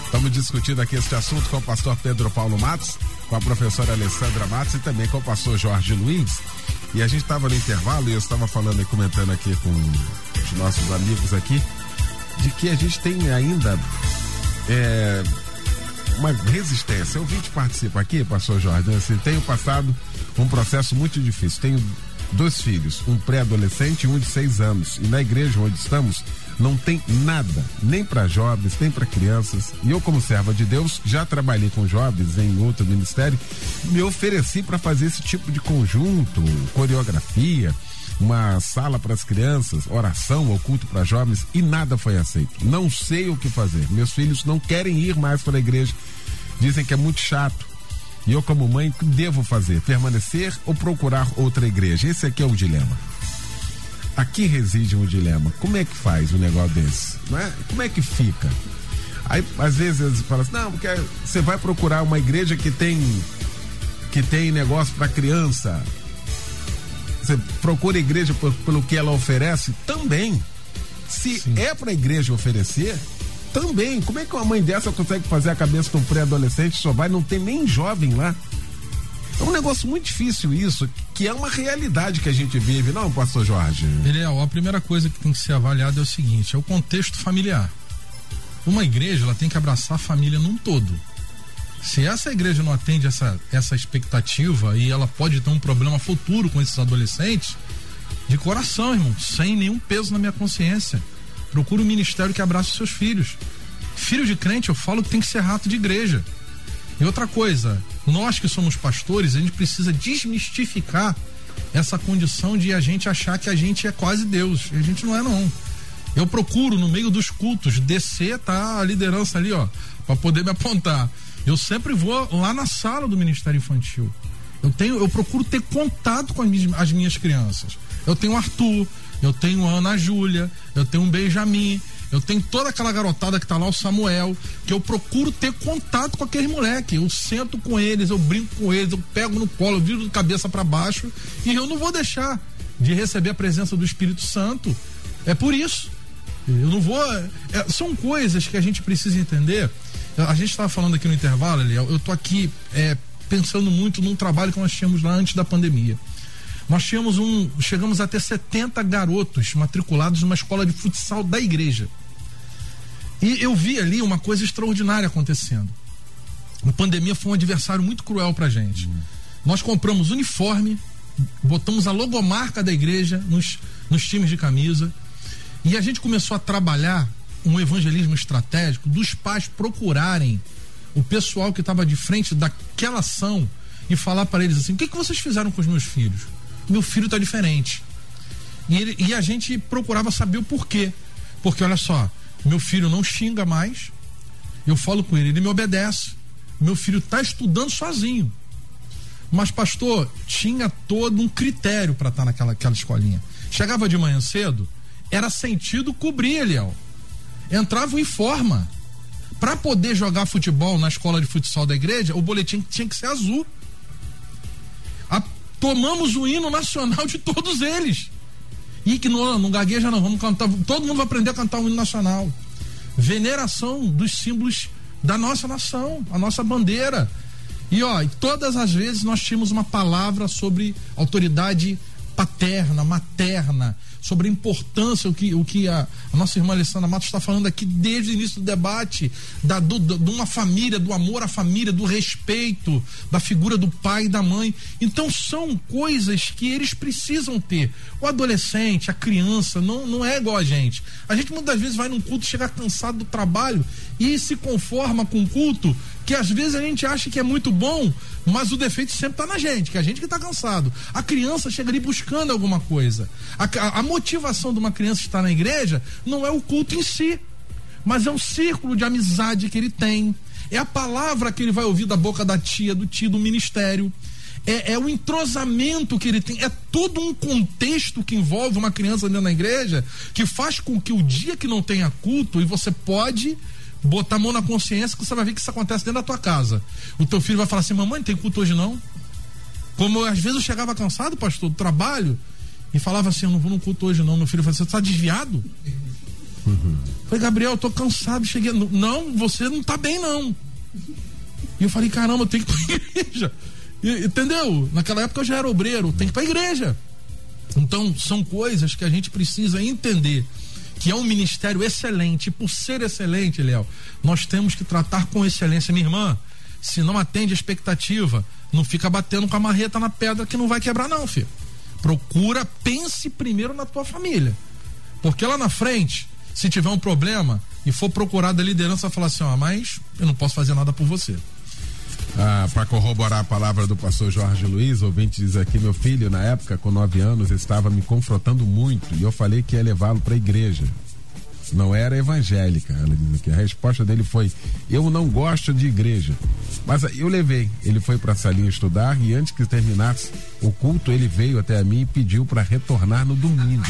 [SPEAKER 1] Estamos discutindo aqui este assunto com o pastor Pedro Paulo Matos, com a professora Alessandra Matos e também com o pastor Jorge Luiz. E a gente estava no intervalo e eu estava falando e comentando aqui com os nossos amigos aqui de que a gente tem ainda é, uma resistência. Eu vim te participar aqui, pastor Jorge, assim, tenho passado um processo muito difícil. Tenho dois filhos, um pré-adolescente e um de seis anos. E na igreja onde estamos, não tem nada, nem para jovens, nem para crianças. E eu, como serva de Deus, já trabalhei com jovens em outro ministério, me ofereci para fazer esse tipo de conjunto, coreografia, uma sala para as crianças, oração ou culto para jovens e nada foi aceito. Não sei o que fazer. Meus filhos não querem ir mais para a igreja, dizem que é muito chato. E eu, como mãe, o que devo fazer? Permanecer ou procurar outra igreja? Esse aqui é o dilema. Aqui reside um dilema. Como é que faz um negócio desse? Não é? Como é que fica? Aí, às vezes, eles falam assim, não, porque você vai procurar uma igreja que tem que tem negócio para criança. Você procura a igreja por, pelo que ela oferece? Também. Se Sim. é para a igreja oferecer, também. Como é que uma mãe dessa consegue fazer a cabeça de um pré-adolescente só vai, não tem nem jovem lá? É um negócio muito difícil isso, que é uma realidade que a gente vive, não, pastor Jorge?
[SPEAKER 2] Eliel, a primeira coisa que tem que ser avaliada é o seguinte, é o contexto familiar. Uma igreja, ela tem que abraçar a família num todo. Se essa igreja não atende essa, essa expectativa e ela pode ter um problema futuro com esses adolescentes, de coração, irmão, sem nenhum peso na minha consciência. Procura um ministério que abrace os seus filhos. Filho de crente, eu falo que tem que ser rato de igreja. E outra coisa, nós que somos pastores, a gente precisa desmistificar essa condição de a gente achar que a gente é quase Deus. A gente não é, não. Eu procuro, no meio dos cultos, descer, tá a liderança ali, ó, para poder me apontar. Eu sempre vou lá na sala do Ministério Infantil. Eu tenho, eu procuro ter contato com as minhas, as minhas crianças. Eu tenho Arthur, eu tenho Ana Júlia, eu tenho um Benjamin, eu tenho toda aquela garotada que tá lá, o Samuel, que eu procuro ter contato com aqueles moleques. Eu sento com eles, eu brinco com eles, eu pego no colo, eu viro de cabeça para baixo e eu não vou deixar de receber a presença do Espírito Santo. É por isso. Eu não vou. É, são coisas que a gente precisa entender. A gente estava falando aqui no intervalo, Eliel, eu tô aqui é, pensando muito num trabalho que nós tínhamos lá antes da pandemia. Nós tínhamos um. Chegamos a ter 70 garotos matriculados numa escola de futsal da igreja. E eu vi ali uma coisa extraordinária acontecendo. A pandemia foi um adversário muito cruel pra gente. Uhum. Nós compramos uniforme, botamos a logomarca da igreja nos, nos times de camisa. E a gente começou a trabalhar um evangelismo estratégico dos pais procurarem o pessoal que estava de frente daquela ação e falar para eles assim: o que, que vocês fizeram com os meus filhos? Meu filho está diferente. E, ele, e a gente procurava saber o porquê. Porque olha só, meu filho não xinga mais, eu falo com ele, ele me obedece. Meu filho está estudando sozinho. Mas, pastor, tinha todo um critério para estar tá naquela aquela escolinha. Chegava de manhã cedo, era sentido cobrir, Eliel. Entrava em forma. Para poder jogar futebol na escola de futsal da igreja, o boletim tinha que ser azul tomamos o hino nacional de todos eles. E que não, não gagueja não, vamos cantar, todo mundo vai aprender a cantar o hino nacional. Veneração dos símbolos da nossa nação, a nossa bandeira. E ó, todas as vezes nós tínhamos uma palavra sobre autoridade paterna, materna, sobre a importância, o que, o que a, a nossa irmã Alessandra Matos está falando aqui desde o início do debate, da, do, do, de uma família, do amor à família, do respeito, da figura do pai e da mãe. Então são coisas que eles precisam ter. O adolescente, a criança, não, não é igual a gente. A gente muitas vezes vai num culto, chega cansado do trabalho e se conforma com o culto que às vezes a gente acha que é muito bom, mas o defeito sempre está na gente, que é a gente que está cansado. A criança chega ali buscando alguma coisa. A, a, a motivação de uma criança estar na igreja não é o culto em si, mas é um círculo de amizade que ele tem. É a palavra que ele vai ouvir da boca da tia, do tio, do ministério. É, é, o entrosamento que ele tem, é todo um contexto que envolve uma criança dentro da igreja que faz com que o dia que não tenha culto, e você pode botar a mão na consciência que você vai ver que isso acontece dentro da tua casa. O teu filho vai falar assim: mamãe, não tem culto hoje não? Como às vezes eu chegava cansado, pastor, do trabalho, e falava assim: eu não vou no culto hoje não. Meu filho falou: você está desviado? Uhum. Falei, Gabriel, eu tô cansado, cheguei. Não, você não tá bem, não. E eu falei, caramba, eu tenho que ir pra igreja. E, entendeu? Naquela época eu já era obreiro, tem que ir pra igreja. Então, são coisas que a gente precisa entender que é um ministério excelente. E por ser excelente, Léo, nós temos que tratar com excelência. Minha irmã, se não atende a expectativa, não fica batendo com a marreta na pedra que não vai quebrar, não, filho. Procura, pense primeiro na tua família. Porque lá na frente, se tiver um problema e for procurado a liderança, falar assim: ó, mas eu não posso fazer nada por você.
[SPEAKER 1] Ah, para corroborar a palavra do pastor Jorge Luiz, ouvinte diz aqui: meu filho, na época, com nove anos, estava me confrontando muito e eu falei que ia levá-lo para a igreja. Não era evangélica. Ela diz. A resposta dele foi: Eu não gosto de igreja. Mas eu levei. Ele foi para a salinha estudar e antes que terminasse o culto, ele veio até a mim e pediu para retornar no domingo.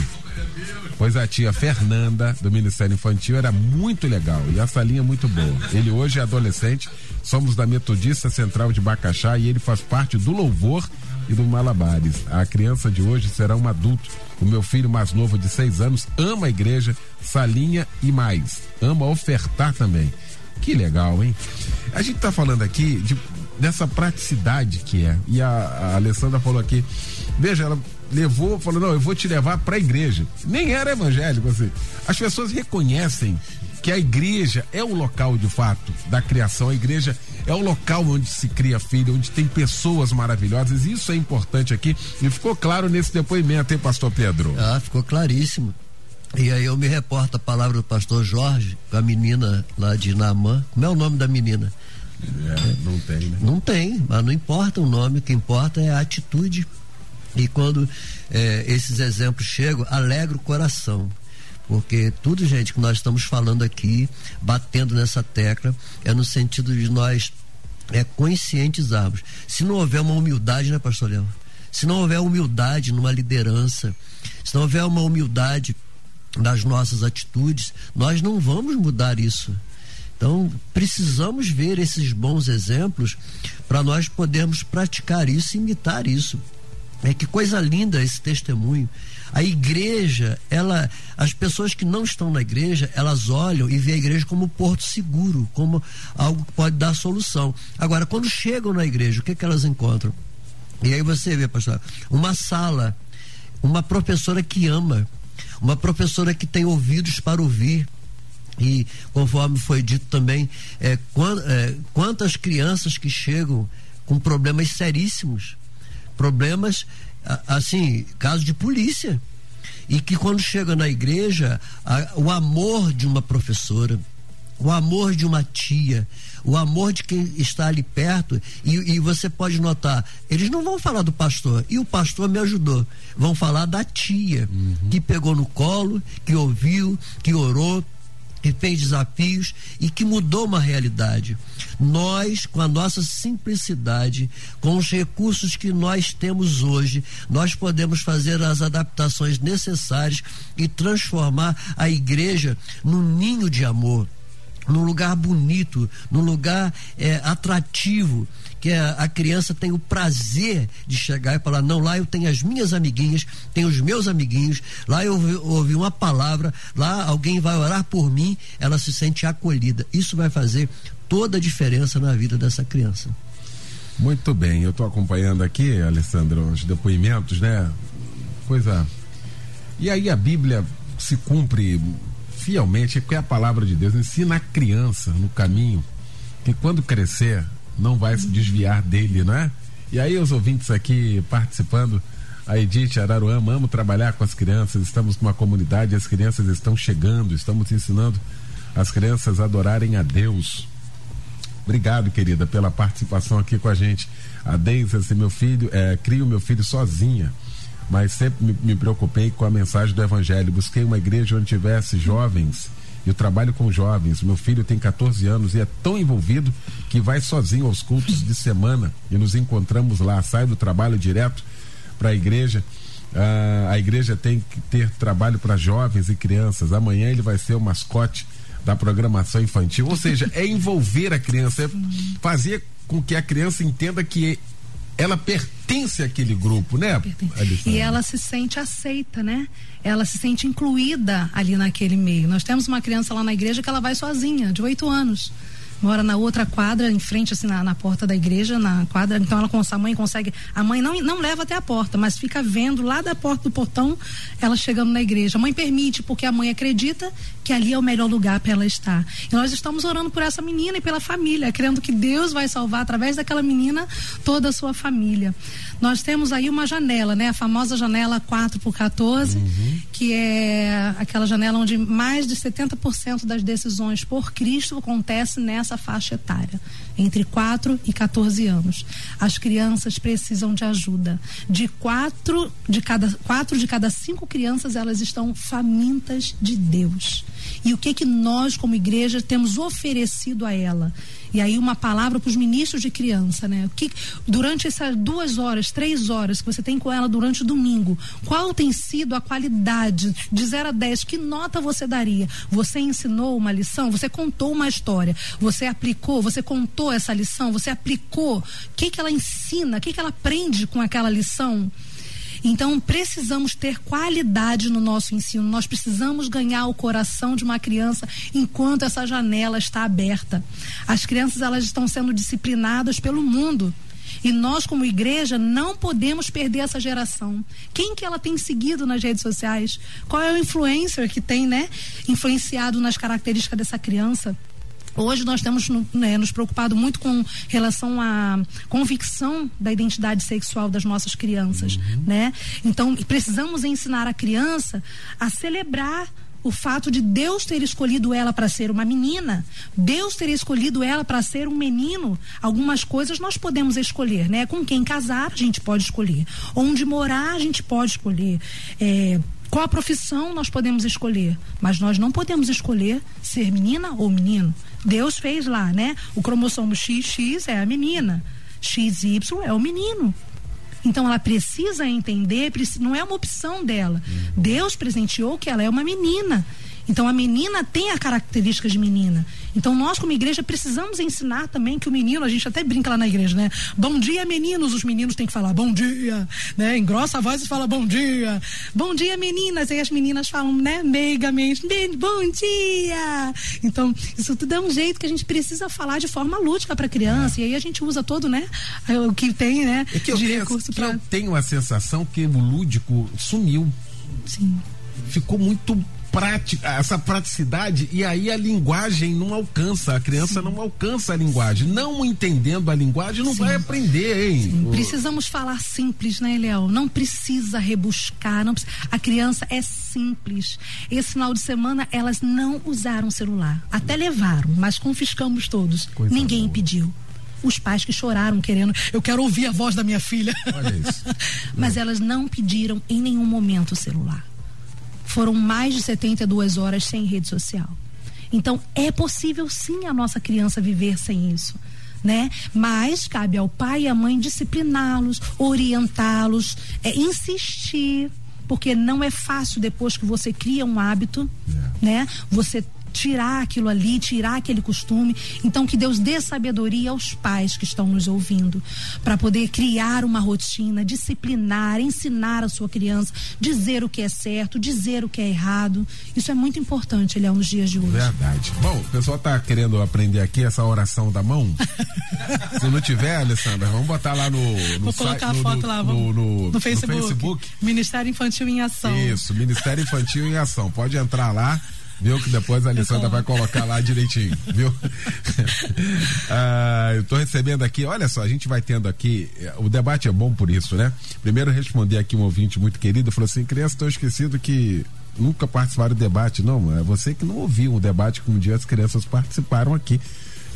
[SPEAKER 1] Pois a tia Fernanda, do Ministério Infantil, era muito legal e a salinha muito boa. Ele hoje é adolescente, somos da Metodista Central de Bacaxá e ele faz parte do louvor e do Malabares. A criança de hoje será um adulto. O meu filho mais novo, de seis anos, ama a igreja, salinha e mais. Ama ofertar também. Que legal, hein? A gente está falando aqui de, dessa praticidade que é. E a, a Alessandra falou aqui, veja, ela levou, falou, não, eu vou te levar para a igreja. Nem era evangélico, assim. As pessoas reconhecem que a igreja é o local de fato da criação, a igreja é o local onde se cria filho, onde tem pessoas maravilhosas. Isso é importante aqui e ficou claro nesse depoimento, hein, pastor Pedro?
[SPEAKER 4] Ah, ficou claríssimo. E aí eu me reporto a palavra do pastor Jorge, com a menina lá de Namã. Como é o nome da menina?
[SPEAKER 1] É, não tem, né?
[SPEAKER 4] Não tem, mas não importa o nome, o que importa é a atitude. E quando é, esses exemplos chegam, alegra o coração. Porque tudo, gente, que nós estamos falando aqui, batendo nessa tecla, é no sentido de nós é, conscientizarmos. Se não houver uma humildade, né, pastor Leão? Se não houver humildade numa liderança, se não houver uma humildade nas nossas atitudes, nós não vamos mudar isso. Então, precisamos ver esses bons exemplos para nós podermos praticar isso, imitar isso. É que coisa linda esse testemunho. A igreja, ela, as pessoas que não estão na igreja, elas olham e veem a igreja como porto seguro, como algo que pode dar solução. Agora, quando chegam na igreja, o que, que elas encontram? E aí você vê, pastor, uma sala, uma professora que ama, uma professora que tem ouvidos para ouvir. E conforme foi dito também, é, é, quantas crianças que chegam com problemas seríssimos, problemas assim, caso de polícia. E que quando chega na igreja, a, o amor de uma professora, o amor de uma tia, o amor de quem está ali perto, e, e, você pode notar, eles não vão falar do pastor, e o pastor me ajudou, vão falar da tia, uhum. que pegou no colo, que ouviu, que orou, que fez desafios e que mudou uma realidade. Nós, com a nossa simplicidade, com os recursos que nós temos hoje, nós podemos fazer as adaptações necessárias e transformar a igreja num ninho de amor num lugar bonito, num lugar é, atrativo, que a, a, criança tem o prazer de chegar e falar: não, lá eu tenho as minhas amiguinhas, tenho os meus amiguinhos, lá eu ouvi, ouvi uma palavra, lá alguém vai orar por mim, ela se sente acolhida. Isso vai fazer toda a diferença na vida dessa criança.
[SPEAKER 1] Muito bem, eu estou acompanhando aqui, Alessandro, os depoimentos, né? Coisa. E aí a Bíblia se cumpre fielmente, que é a palavra de Deus, ensina a criança no caminho que quando crescer não vai se desviar dele, não é? E aí os ouvintes aqui participando, a Edith Araruama, amo trabalhar com as crianças, estamos numa comunidade, as crianças estão chegando, estamos ensinando as crianças a adorarem a Deus. Obrigado, querida, pela participação aqui com a gente. A Deise, assim, meu filho, é, crio meu filho sozinha mas sempre me, me, preocupei com a mensagem do Evangelho. Busquei uma igreja onde tivesse jovens. Eu trabalho com jovens. Meu filho tem 14 anos e é tão envolvido que vai sozinho aos cultos de semana e nos encontramos lá. Sai do trabalho direto para a igreja. Ah, a igreja tem que ter trabalho para jovens e crianças. Amanhã ele vai ser o mascote da programação infantil. Ou seja, é envolver a criança, é fazer com que a criança entenda que ela pertence àquele grupo, né?
[SPEAKER 5] E ela se sente aceita, né? Ela se sente incluída ali naquele meio. Nós temos uma criança lá na igreja que ela vai sozinha, de oito anos mora na outra quadra, em frente, assim, na, na, porta da igreja, na quadra. Então ela a mãe consegue. A mãe não, não leva até a porta, mas fica vendo lá da porta do portão ela chegando na igreja. A mãe permite, porque a mãe acredita que ali é o melhor lugar para ela estar. E nós estamos orando por essa menina e pela família, crendo que Deus vai salvar através daquela menina toda a sua família. Nós temos aí uma janela, né? A famosa janela 4 por 14, uhum. que é aquela janela onde mais de 70% das decisões por Cristo acontece nessa nessa faixa etária, entre 4 e 14 anos. As crianças precisam de ajuda. De quatro de cada quatro de cada cinco crianças elas estão famintas de Deus. E o que que nós como igreja temos oferecido a ela? E aí uma palavra para os ministros de criança, né? Que durante essas duas horas, três horas que você tem com ela durante o domingo, qual tem sido a qualidade de 0 a 10? Que nota você daria? Você ensinou uma lição? Você contou uma história? Você aplicou? Você contou essa lição? Você aplicou? O que que ela ensina? O que que ela aprende com aquela lição? Então, precisamos ter qualidade no nosso ensino. Nós precisamos ganhar o coração de uma criança enquanto essa janela está aberta. As crianças elas estão sendo disciplinadas pelo mundo. E nós, como igreja, não podemos perder essa geração. Quem que ela tem seguido nas redes sociais? Qual é o influencer que tem, né, influenciado nas características dessa criança? Hoje nós temos né, nos preocupado muito com relação à convicção da identidade sexual das nossas crianças, uhum. né? Então precisamos ensinar a criança a celebrar o fato de Deus ter escolhido ela para ser uma menina, Deus ter escolhido ela para ser um menino. Algumas coisas nós podemos escolher, né? Com quem casar a gente pode escolher, onde morar a gente pode escolher. É, qual a profissão nós podemos escolher? Mas nós não podemos escolher ser menina ou menino. Deus fez lá, né? O cromossomo XX é a menina, XY é o menino. Então ela precisa entender, não é uma opção dela. Deus presenteou que ela é uma menina. Então a menina tem a característica de menina. Então nós como igreja precisamos ensinar também que o menino, a gente até brinca lá na igreja, né? Bom dia meninos, os meninos têm que falar bom dia, né? Engrossa a voz e fala bom dia. Bom dia meninas, e as meninas falam, né? Meigamente, bom dia. Então isso tudo é um jeito que a gente precisa falar de forma lúdica para criança é. e aí a gente usa todo, né? O que tem, né?
[SPEAKER 1] É que eu, de recurso pra... eu tenho a sensação que o lúdico sumiu.
[SPEAKER 5] Sim.
[SPEAKER 1] Ficou muito prática, essa praticidade e aí a linguagem não alcança, a criança Sim. não alcança a linguagem. Não entendendo a linguagem, não Sim. vai aprender, hein?
[SPEAKER 5] Sim. Precisamos falar simples, né, Léo? Não precisa rebuscar, não precisa... a criança é simples. Esse final de semana elas não usaram celular, até levaram, mas confiscamos todos. Coisa Ninguém boa. impediu os pais que choraram querendo, eu quero ouvir a voz da minha filha. Olha isso. Mas elas não pediram em nenhum momento o celular foram mais de 72 horas sem rede social. Então, é possível sim a nossa criança viver sem isso. Né? Mas cabe ao pai e à mãe discipliná-los, orientá-los, é, insistir, porque não é fácil depois que você cria um hábito, é. né? Você tirar aquilo ali, tirar aquele costume. Então, que Deus dê sabedoria aos pais que estão nos ouvindo, para poder criar uma rotina, disciplinar, ensinar a sua criança, dizer o que é certo, dizer o que é errado. Isso é muito importante, Léo, nos dias de hoje.
[SPEAKER 1] Verdade. Bom, o pessoal está querendo aprender aqui essa oração da mão. Se não tiver, Alessandra, vamos botar lá no. no
[SPEAKER 5] Vou colocar a foto no, lá no, no, no, Facebook. no Facebook. Ministério Infantil em Ação.
[SPEAKER 1] Isso, Ministério Infantil em Ação. Pode entrar lá viu? Que depois a Alessandra vai colocar lá direitinho, viu? ah, eu tô recebendo aqui, olha só, a gente vai tendo aqui, o debate é bom por isso, né? Primeiro responder aqui um ouvinte muito querido, falou assim, criança, estou esquecido que nunca participaram do debate, não, é você que não ouviu o debate que um dia as crianças participaram aqui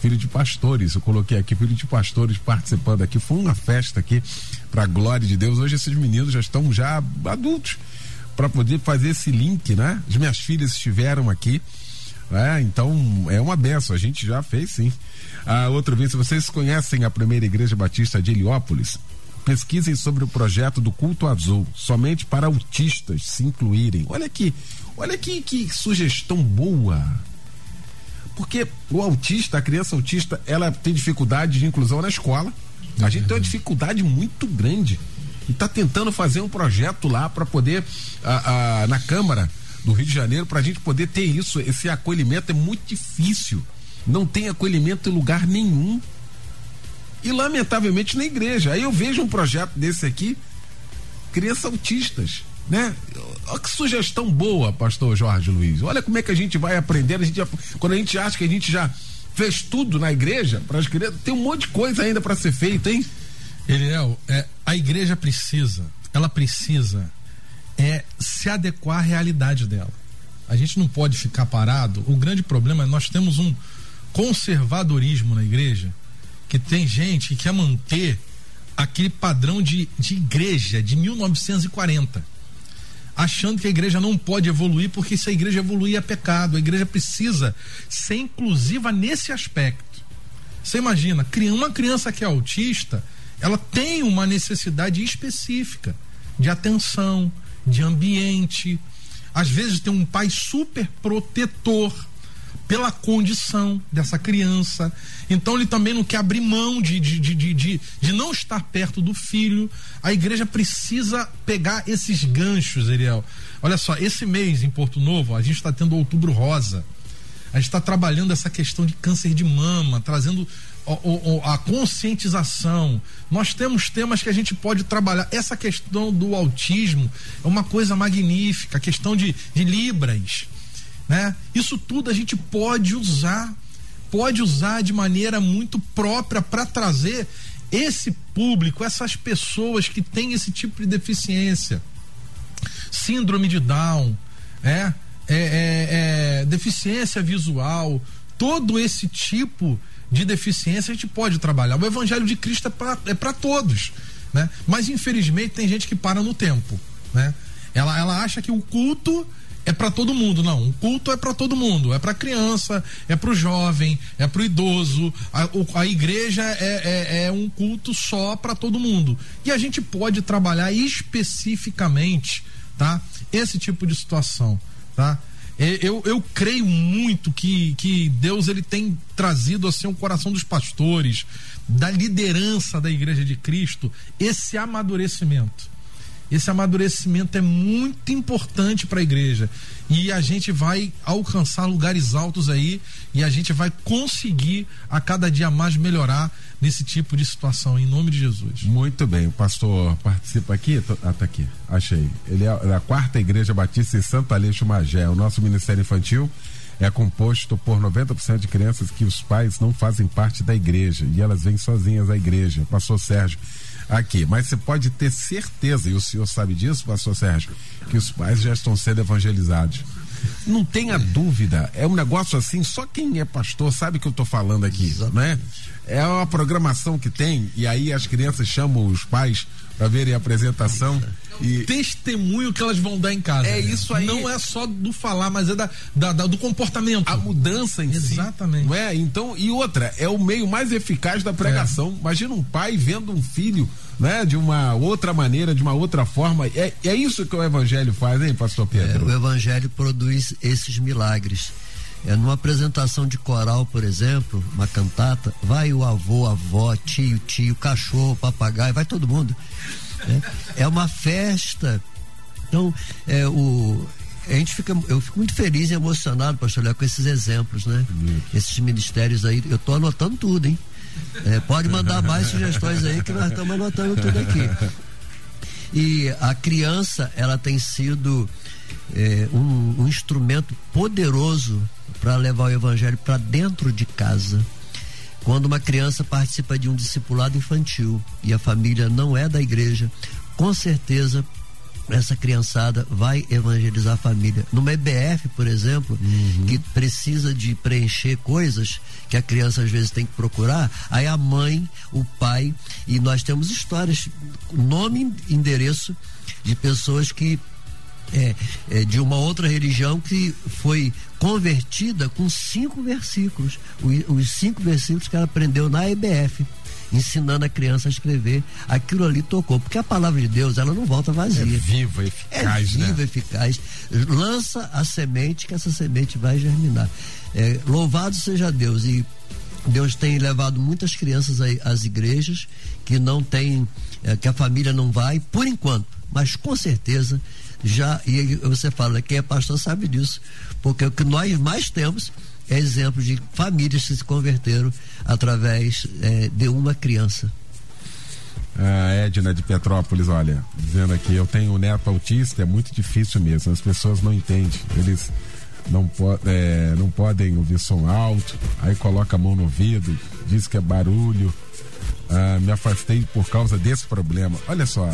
[SPEAKER 1] filho de pastores. Eu coloquei aqui filho de pastores participando aqui. Foi uma festa aqui para glória de Deus. Hoje esses meninos já estão já adultos para poder fazer esse link, né? As minhas filhas estiveram aqui, né? Então é uma benção, a gente já fez sim. Ah, outra vez, se vocês conhecem a primeira igreja batista de Heliópolis, pesquisem sobre o projeto do culto azul, somente para autistas se incluírem. Olha aqui, olha que, que sugestão boa. Porque o autista, a criança autista, ela tem dificuldade de inclusão na escola. A gente tem uma dificuldade muito grande e está tentando fazer um projeto lá para poder, a, a, na Câmara do Rio de Janeiro, para a gente poder ter isso. Esse acolhimento é muito difícil. Não tem acolhimento em lugar nenhum. E lamentavelmente na igreja. Aí eu vejo um projeto desse aqui, crianças autistas, né? Olha que sugestão boa, pastor Jorge Luiz. Olha como é que a gente vai aprendendo. A gente já, quando a gente acha que a gente já fez tudo na igreja para as crianças, tem um monte de coisa ainda para ser feita, hein?
[SPEAKER 2] Eliel, é, a igreja precisa, ela precisa é se adequar à realidade dela. A gente não pode ficar parado. O grande problema é nós temos um, conservadorismo na igreja, que tem gente que quer manter aquele padrão de, de igreja de 1940 achando que a igreja não pode evoluir, porque se a igreja evoluir é pecado. A igreja precisa ser inclusiva nesse aspecto. Você imagina, uma criança que é autista, ela tem uma necessidade específica de atenção, de ambiente. Às vezes tem um pai super protetor pela condição dessa criança. Então ele também não quer abrir mão de, de, de, de, de não estar perto do filho. A igreja precisa pegar esses ganchos, Ariel. Olha só, esse mês em Porto Novo, a gente está tendo outubro rosa. A gente está trabalhando essa questão de câncer de mama, trazendo a conscientização. Nós temos temas que a gente pode trabalhar. Essa questão do autismo é uma coisa magnífica, a questão de, de Libras né? Isso tudo a gente pode usar, pode usar de maneira muito própria para trazer esse público, essas pessoas que têm esse tipo de deficiência, síndrome de Down, é, é, é, é deficiência visual, todo esse tipo de deficiência a gente pode trabalhar. O Evangelho de Cristo é para é todos, né? Mas infelizmente tem gente que para no tempo, né? Ela, ela acha que o culto é para todo mundo, não. Um culto é para todo mundo, é para criança, é para o jovem, é para o idoso. A, igreja é, é, é um culto só para todo mundo. E a gente pode trabalhar especificamente, tá? Esse tipo de situação, tá? Eu, eu creio muito que, que Deus ele tem trazido assim o coração dos pastores, da liderança da Igreja de Cristo, esse amadurecimento esse amadurecimento é muito importante para a igreja. E a gente vai alcançar lugares altos aí e a gente vai conseguir a cada dia mais melhorar nesse tipo de situação, em nome de Jesus.
[SPEAKER 1] Muito bem, o pastor participa aqui? Ah, tá aqui, achei. Ele é da quarta igreja batista em Santa Aleixo Magé. O nosso ministério infantil é composto por 90% de crianças que os pais não fazem parte da igreja e elas vêm sozinhas à igreja. Pastor Sérgio, aqui. Mas você pode ter certeza, e o senhor sabe disso, pastor Sérgio, que os pais já estão sendo evangelizados. Não tenha dúvida, é um negócio assim, só quem é pastor sabe o que eu estou falando aqui, Exatamente. né? É uma programação que tem, e aí as crianças chamam os pais para verem a apresentação.
[SPEAKER 2] E... Testemunho que elas vão dar em casa.
[SPEAKER 1] É né? isso aí.
[SPEAKER 2] Não é só do falar, mas é da, da, da do comportamento.
[SPEAKER 1] A mudança em
[SPEAKER 2] Exatamente.
[SPEAKER 1] si. Não é? Então, e outra, é o meio mais eficaz da pregação. É. Imagina um pai vendo um filho né, de uma outra maneira, de uma outra forma. É, é isso que o evangelho faz, hein, pastor Pedro?
[SPEAKER 4] É, o evangelho produz esses milagres. É, numa apresentação de coral, por exemplo, uma cantata, vai o avô, a avó, tio, tio, cachorro, papagaio, vai todo mundo. Né? É uma festa. Então, é, o, a gente fica, eu fico muito feliz e emocionado, pastor Léo, com esses exemplos, né? Esses ministérios aí, eu tô anotando tudo, hein? É, pode mandar mais sugestões aí que nós estamos anotando tudo aqui. E a criança, ela tem sido é, um, um instrumento poderoso para levar o evangelho para dentro de casa. Quando uma criança participa de um discipulado infantil e a família não é da igreja, com certeza essa criançada vai evangelizar a família. Numa EBF, por exemplo, uhum. que precisa de preencher coisas que a criança às vezes tem que procurar, aí a mãe, o pai, e nós temos histórias, nome e endereço de pessoas que é, é, de uma outra religião que foi convertida com cinco versículos, os, cinco versículos que ela aprendeu na EBF ensinando a criança a escrever, aquilo ali tocou, porque a palavra de Deus, ela não volta vazia. É
[SPEAKER 1] viva, eficaz,
[SPEAKER 4] é viva, né? eficaz. Lança a semente, que essa semente vai germinar. É, louvado seja Deus e Deus tem levado muitas crianças às igrejas que não tem, é, que a família não vai, por enquanto, mas com certeza já, e você fala, quem é pastor sabe disso, porque o que nós mais temos é exemplo de famílias que se converteram através é, de uma criança.
[SPEAKER 1] A Edna de Petrópolis, olha, dizendo aqui, eu tenho um neto autista, é muito difícil mesmo, as pessoas não entendem, eles não, po é, não podem ouvir som alto, aí coloca a mão no ouvido, diz que é barulho, ah, me afastei por causa desse problema. Olha só,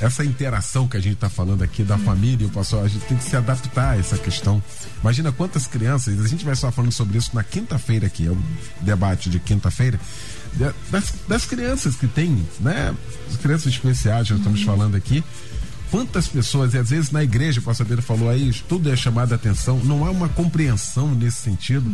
[SPEAKER 1] essa interação que a gente está falando aqui da família, o pastor, a gente tem que se adaptar a essa questão. Imagina quantas crianças, a gente vai só falando sobre isso na quinta-feira aqui, é o debate de quinta-feira, das, das, crianças que tem, né? As crianças especiais, já estamos falando aqui. Quantas pessoas, e às vezes na igreja, o pastor Pedro falou aí, tudo é chamado a atenção, não há uma compreensão nesse sentido.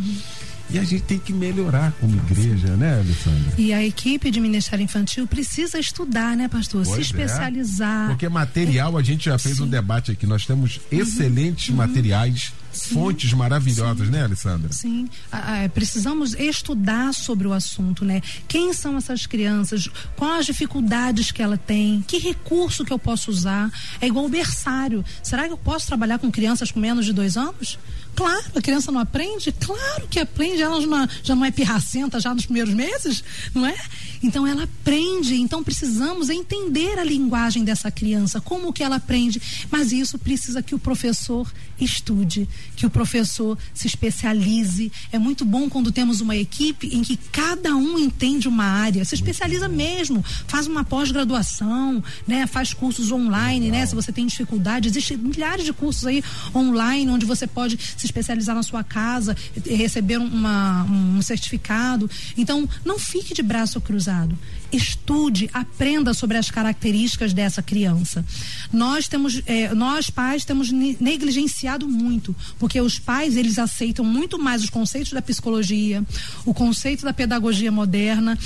[SPEAKER 1] E a gente tem que melhorar como igreja, né, Alessandra?
[SPEAKER 5] E a equipe de Ministério Infantil precisa estudar, né, pastor? Pois Se é. especializar.
[SPEAKER 1] É. Porque material, a gente já fez Sim. um debate aqui, nós temos uhum. excelentes uhum. materiais Sim. fontes maravilhosas,
[SPEAKER 5] Sim.
[SPEAKER 1] né, Alessandra?
[SPEAKER 5] Sim. Ah, precisamos estudar sobre o assunto, né? Quem são essas crianças? Quais as dificuldades que ela tem? Que recurso que eu posso usar? É igual o berçário. Será que eu posso trabalhar com crianças com menos de dois anos? Claro, a criança não aprende? Claro que aprende, ela já não, já não é pirracenta já nos primeiros meses, não é? Então ela aprende, então precisamos entender a linguagem dessa criança, como que ela aprende, mas isso precisa que o professor estude, que o professor se especialize. É muito bom quando temos uma equipe em que cada um entende uma área, se especializa mesmo, faz uma pós-graduação, né? Faz cursos online, né? Se você tem dificuldade, existem milhares de cursos aí online onde você pode se especializar na sua casa, receber uma, um certificado. Então, não fique de braço cruzado Estude, aprenda sobre as características dessa criança. Nós temos, é, nós pais temos negligenciado muito, porque os pais eles aceitam muito mais os conceitos da psicologia, o conceito da pedagogia moderna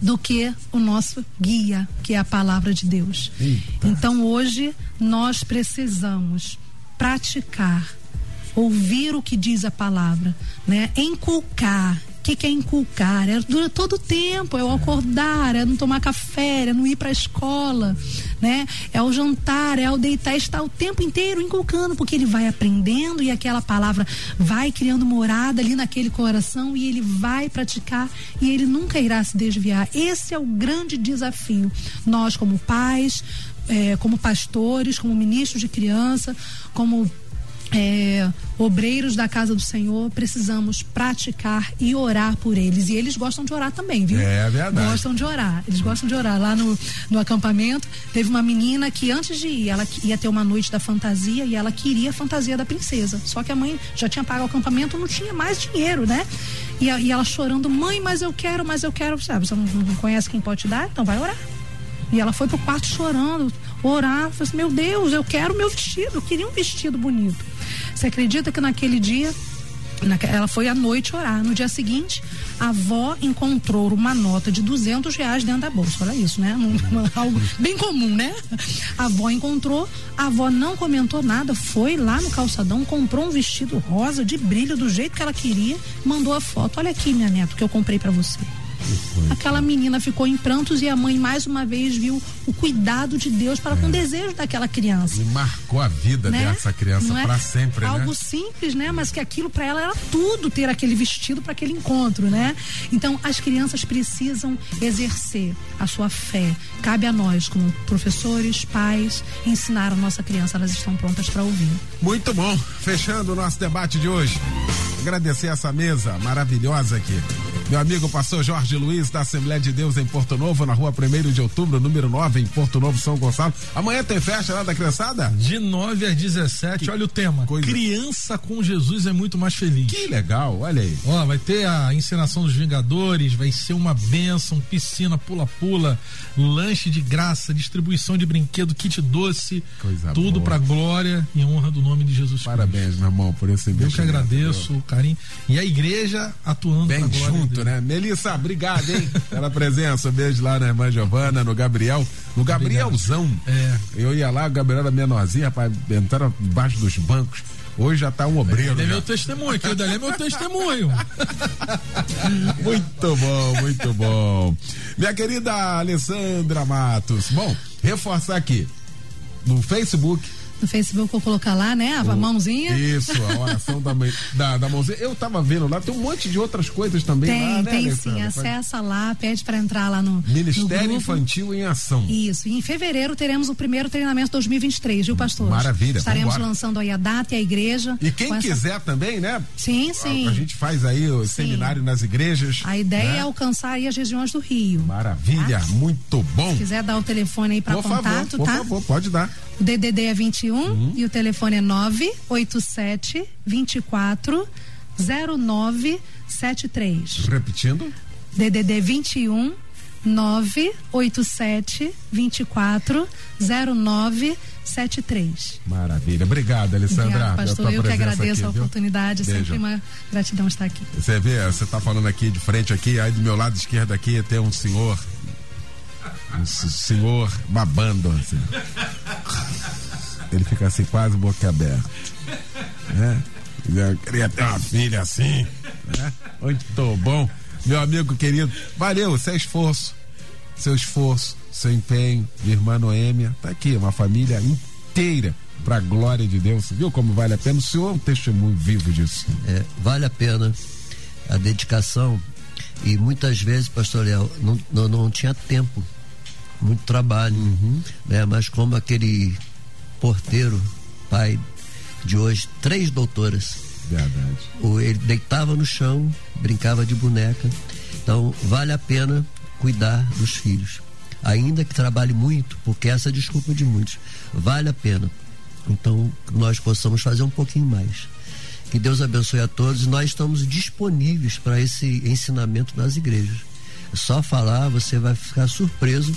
[SPEAKER 5] do que o nosso guia, que é a palavra de Deus. Eita. Então hoje nós precisamos praticar, ouvir o que diz a palavra, né? Inculcar, que, que é inculcar? É dura todo o tempo, é o acordar, é não tomar café, é não ir para a escola, né? É o jantar, é o deitar, estar o tempo inteiro inculcando, porque ele vai aprendendo e aquela palavra vai criando morada ali naquele coração e ele vai praticar e ele nunca irá se desviar. Esse é o grande desafio. Nós, como pais, é, como pastores, como ministros de criança, como é, obreiros da casa do Senhor, precisamos praticar e orar por eles. E eles gostam de orar também, viu?
[SPEAKER 1] É verdade.
[SPEAKER 5] Gostam de orar. Eles gostam de orar. Lá no, no acampamento, teve uma menina que antes de ir, ela ia ter uma noite da fantasia e ela queria a fantasia da princesa. Só que a mãe já tinha pago o acampamento, não tinha mais dinheiro, né? E, a, e ela chorando, mãe, mas eu quero, mas eu quero. Sabe, você não, não conhece quem pode te dar? Então vai orar. E ela foi pro quarto chorando, orar. Falei assim, meu Deus, eu quero meu vestido. Eu queria um vestido bonito. Você acredita que naquele dia ela foi à noite orar. No dia seguinte, a avó encontrou uma nota de duzentos reais dentro da bolsa. Olha isso, né? algo bem comum, né? A avó encontrou, a avó não comentou nada, foi lá no calçadão, comprou um vestido rosa de brilho do jeito que ela queria, mandou a foto. Olha aqui, minha neta, que eu comprei para você. Aquela menina ficou em prantos e a mãe mais uma vez viu o cuidado de Deus para é. com o desejo daquela criança.
[SPEAKER 1] E marcou a vida né? dessa criança é? para sempre,
[SPEAKER 5] Algo
[SPEAKER 1] né?
[SPEAKER 5] Algo simples, né? Mas que aquilo para ela era tudo ter aquele vestido para aquele encontro, né? Então as crianças precisam exercer a sua fé. Cabe a nós, como professores, pais, ensinar a nossa criança. Elas estão prontas para ouvir.
[SPEAKER 1] Muito bom. Fechando o nosso debate de hoje. Agradecer essa mesa maravilhosa aqui. Meu amigo pastor Jorge Luiz, da Assembleia de Deus em Porto Novo, na rua 1 de outubro, número 9, em Porto Novo, São Gonçalo. Amanhã tem festa lá da criançada?
[SPEAKER 2] De 9 às 17, que olha o tema. Coisa... Criança com Jesus é muito mais feliz.
[SPEAKER 1] Que legal, olha aí.
[SPEAKER 2] Ó, vai ter a encenação dos Vingadores, vai ser uma benção, piscina, pula-pula, lanche de graça, distribuição de brinquedo, kit doce. Coisa tudo boa. pra glória e honra do nome de Jesus
[SPEAKER 1] Parabéns,
[SPEAKER 2] Cristo.
[SPEAKER 1] meu irmão, por esse
[SPEAKER 2] Eu que agradeço o carinho. E a igreja atuando
[SPEAKER 1] Bem junto, né? Melissa, obrigado, hein? Pela presença. beijo lá na irmã Giovana, no Gabriel. No Gabrielzão. É. Eu ia lá, o Gabriel era menorzinho, rapaz, entraram embaixo dos bancos. Hoje já tá um obreiro. Ele
[SPEAKER 2] é meu testemunho, aquilo dali é meu testemunho.
[SPEAKER 1] muito bom, muito bom. Minha querida Alessandra Matos. Bom, reforçar aqui. No Facebook,
[SPEAKER 5] no Facebook vou colocar lá, né? A, mãozinha.
[SPEAKER 1] Isso, a oração da, da, da, mãozinha. Eu tava vendo lá, tem um monte de outras coisas também
[SPEAKER 5] tem,
[SPEAKER 1] lá, né?
[SPEAKER 5] Tem sim, acessa lá, pede para entrar lá no
[SPEAKER 1] Ministério
[SPEAKER 5] no
[SPEAKER 1] Infantil em Ação.
[SPEAKER 5] Isso, e em fevereiro teremos o primeiro treinamento 2023, viu, pastor?
[SPEAKER 1] Maravilha.
[SPEAKER 5] Estaremos lançando aí a data e a igreja.
[SPEAKER 1] E quem essa... quiser também, né?
[SPEAKER 5] Sim, sim.
[SPEAKER 1] A, a gente faz aí o sim. seminário nas igrejas.
[SPEAKER 5] A ideia
[SPEAKER 1] né?
[SPEAKER 5] é alcançar aí as regiões do Rio.
[SPEAKER 1] Maravilha, tá? muito bom.
[SPEAKER 5] Se quiser dar o telefone aí para contato,
[SPEAKER 1] favor, por
[SPEAKER 5] tá?
[SPEAKER 1] Por favor, pode dar.
[SPEAKER 5] O DDD é 21 uhum. e o telefone é 987 24 0973.
[SPEAKER 1] Repetindo?
[SPEAKER 5] DDD 21 987 24 0973.
[SPEAKER 1] Maravilha. Obrigado, Alessandra.
[SPEAKER 5] Obrigada, pastor. Eu que agradeço
[SPEAKER 1] aqui,
[SPEAKER 5] a oportunidade. Beijo. Sempre uma gratidão estar aqui.
[SPEAKER 1] Você vê, você está falando aqui de frente aqui, aí do meu lado esquerdo aqui tem um senhor um senhor babando assim. Ele fica assim, quase boca aberta. Né? Eu queria ter uma filha assim. Né? Muito bom. Meu amigo querido, valeu, seu esforço. Seu esforço, seu empenho, minha irmã Noêmia, tá aqui, uma família inteira para a glória de Deus. Viu como vale a pena? O senhor é um testemunho vivo disso.
[SPEAKER 4] É, vale a pena a dedicação e muitas vezes, pastor Léo, não, não, não tinha tempo muito trabalho, uhum. né? Mas como aquele porteiro, pai de hoje, três doutoras.
[SPEAKER 1] Verdade.
[SPEAKER 4] O, ele deitava no chão, brincava de boneca. Então, vale a pena cuidar dos filhos. Ainda que trabalhe muito, porque essa é a desculpa de muitos. Vale a pena. Então, nós possamos fazer um pouquinho mais. Que Deus abençoe a todos. Nós estamos disponíveis para esse ensinamento nas igrejas. É só falar, você vai ficar surpreso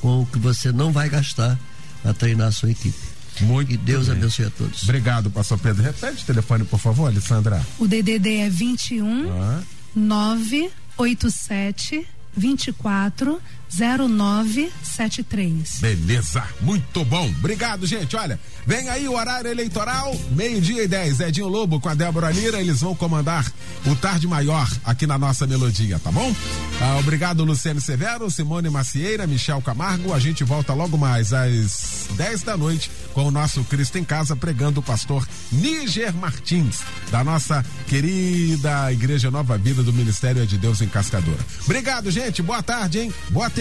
[SPEAKER 4] com o que você não vai gastar para treinar a sua equipe.
[SPEAKER 1] Muito
[SPEAKER 4] e Deus
[SPEAKER 1] bem.
[SPEAKER 4] abençoe a todos.
[SPEAKER 1] Obrigado, pastor Pedro. Repete o telefone, por favor, Alessandra.
[SPEAKER 5] O DDD é 21 ah. 987 24 0973.
[SPEAKER 1] Beleza, muito bom. Obrigado, gente. Olha, vem aí o horário eleitoral, meio-dia e 10. Edinho Lobo com a Débora Lira, eles vão comandar o Tarde Maior aqui na nossa melodia, tá bom? Ah, obrigado, Luciano Severo, Simone Macieira, Michel Camargo. A gente volta logo mais às 10 da noite com o nosso Cristo em Casa pregando o pastor Níger Martins, da nossa querida Igreja Nova Vida do Ministério de Deus em Cascadora. Obrigado, gente. Boa tarde, hein? Boa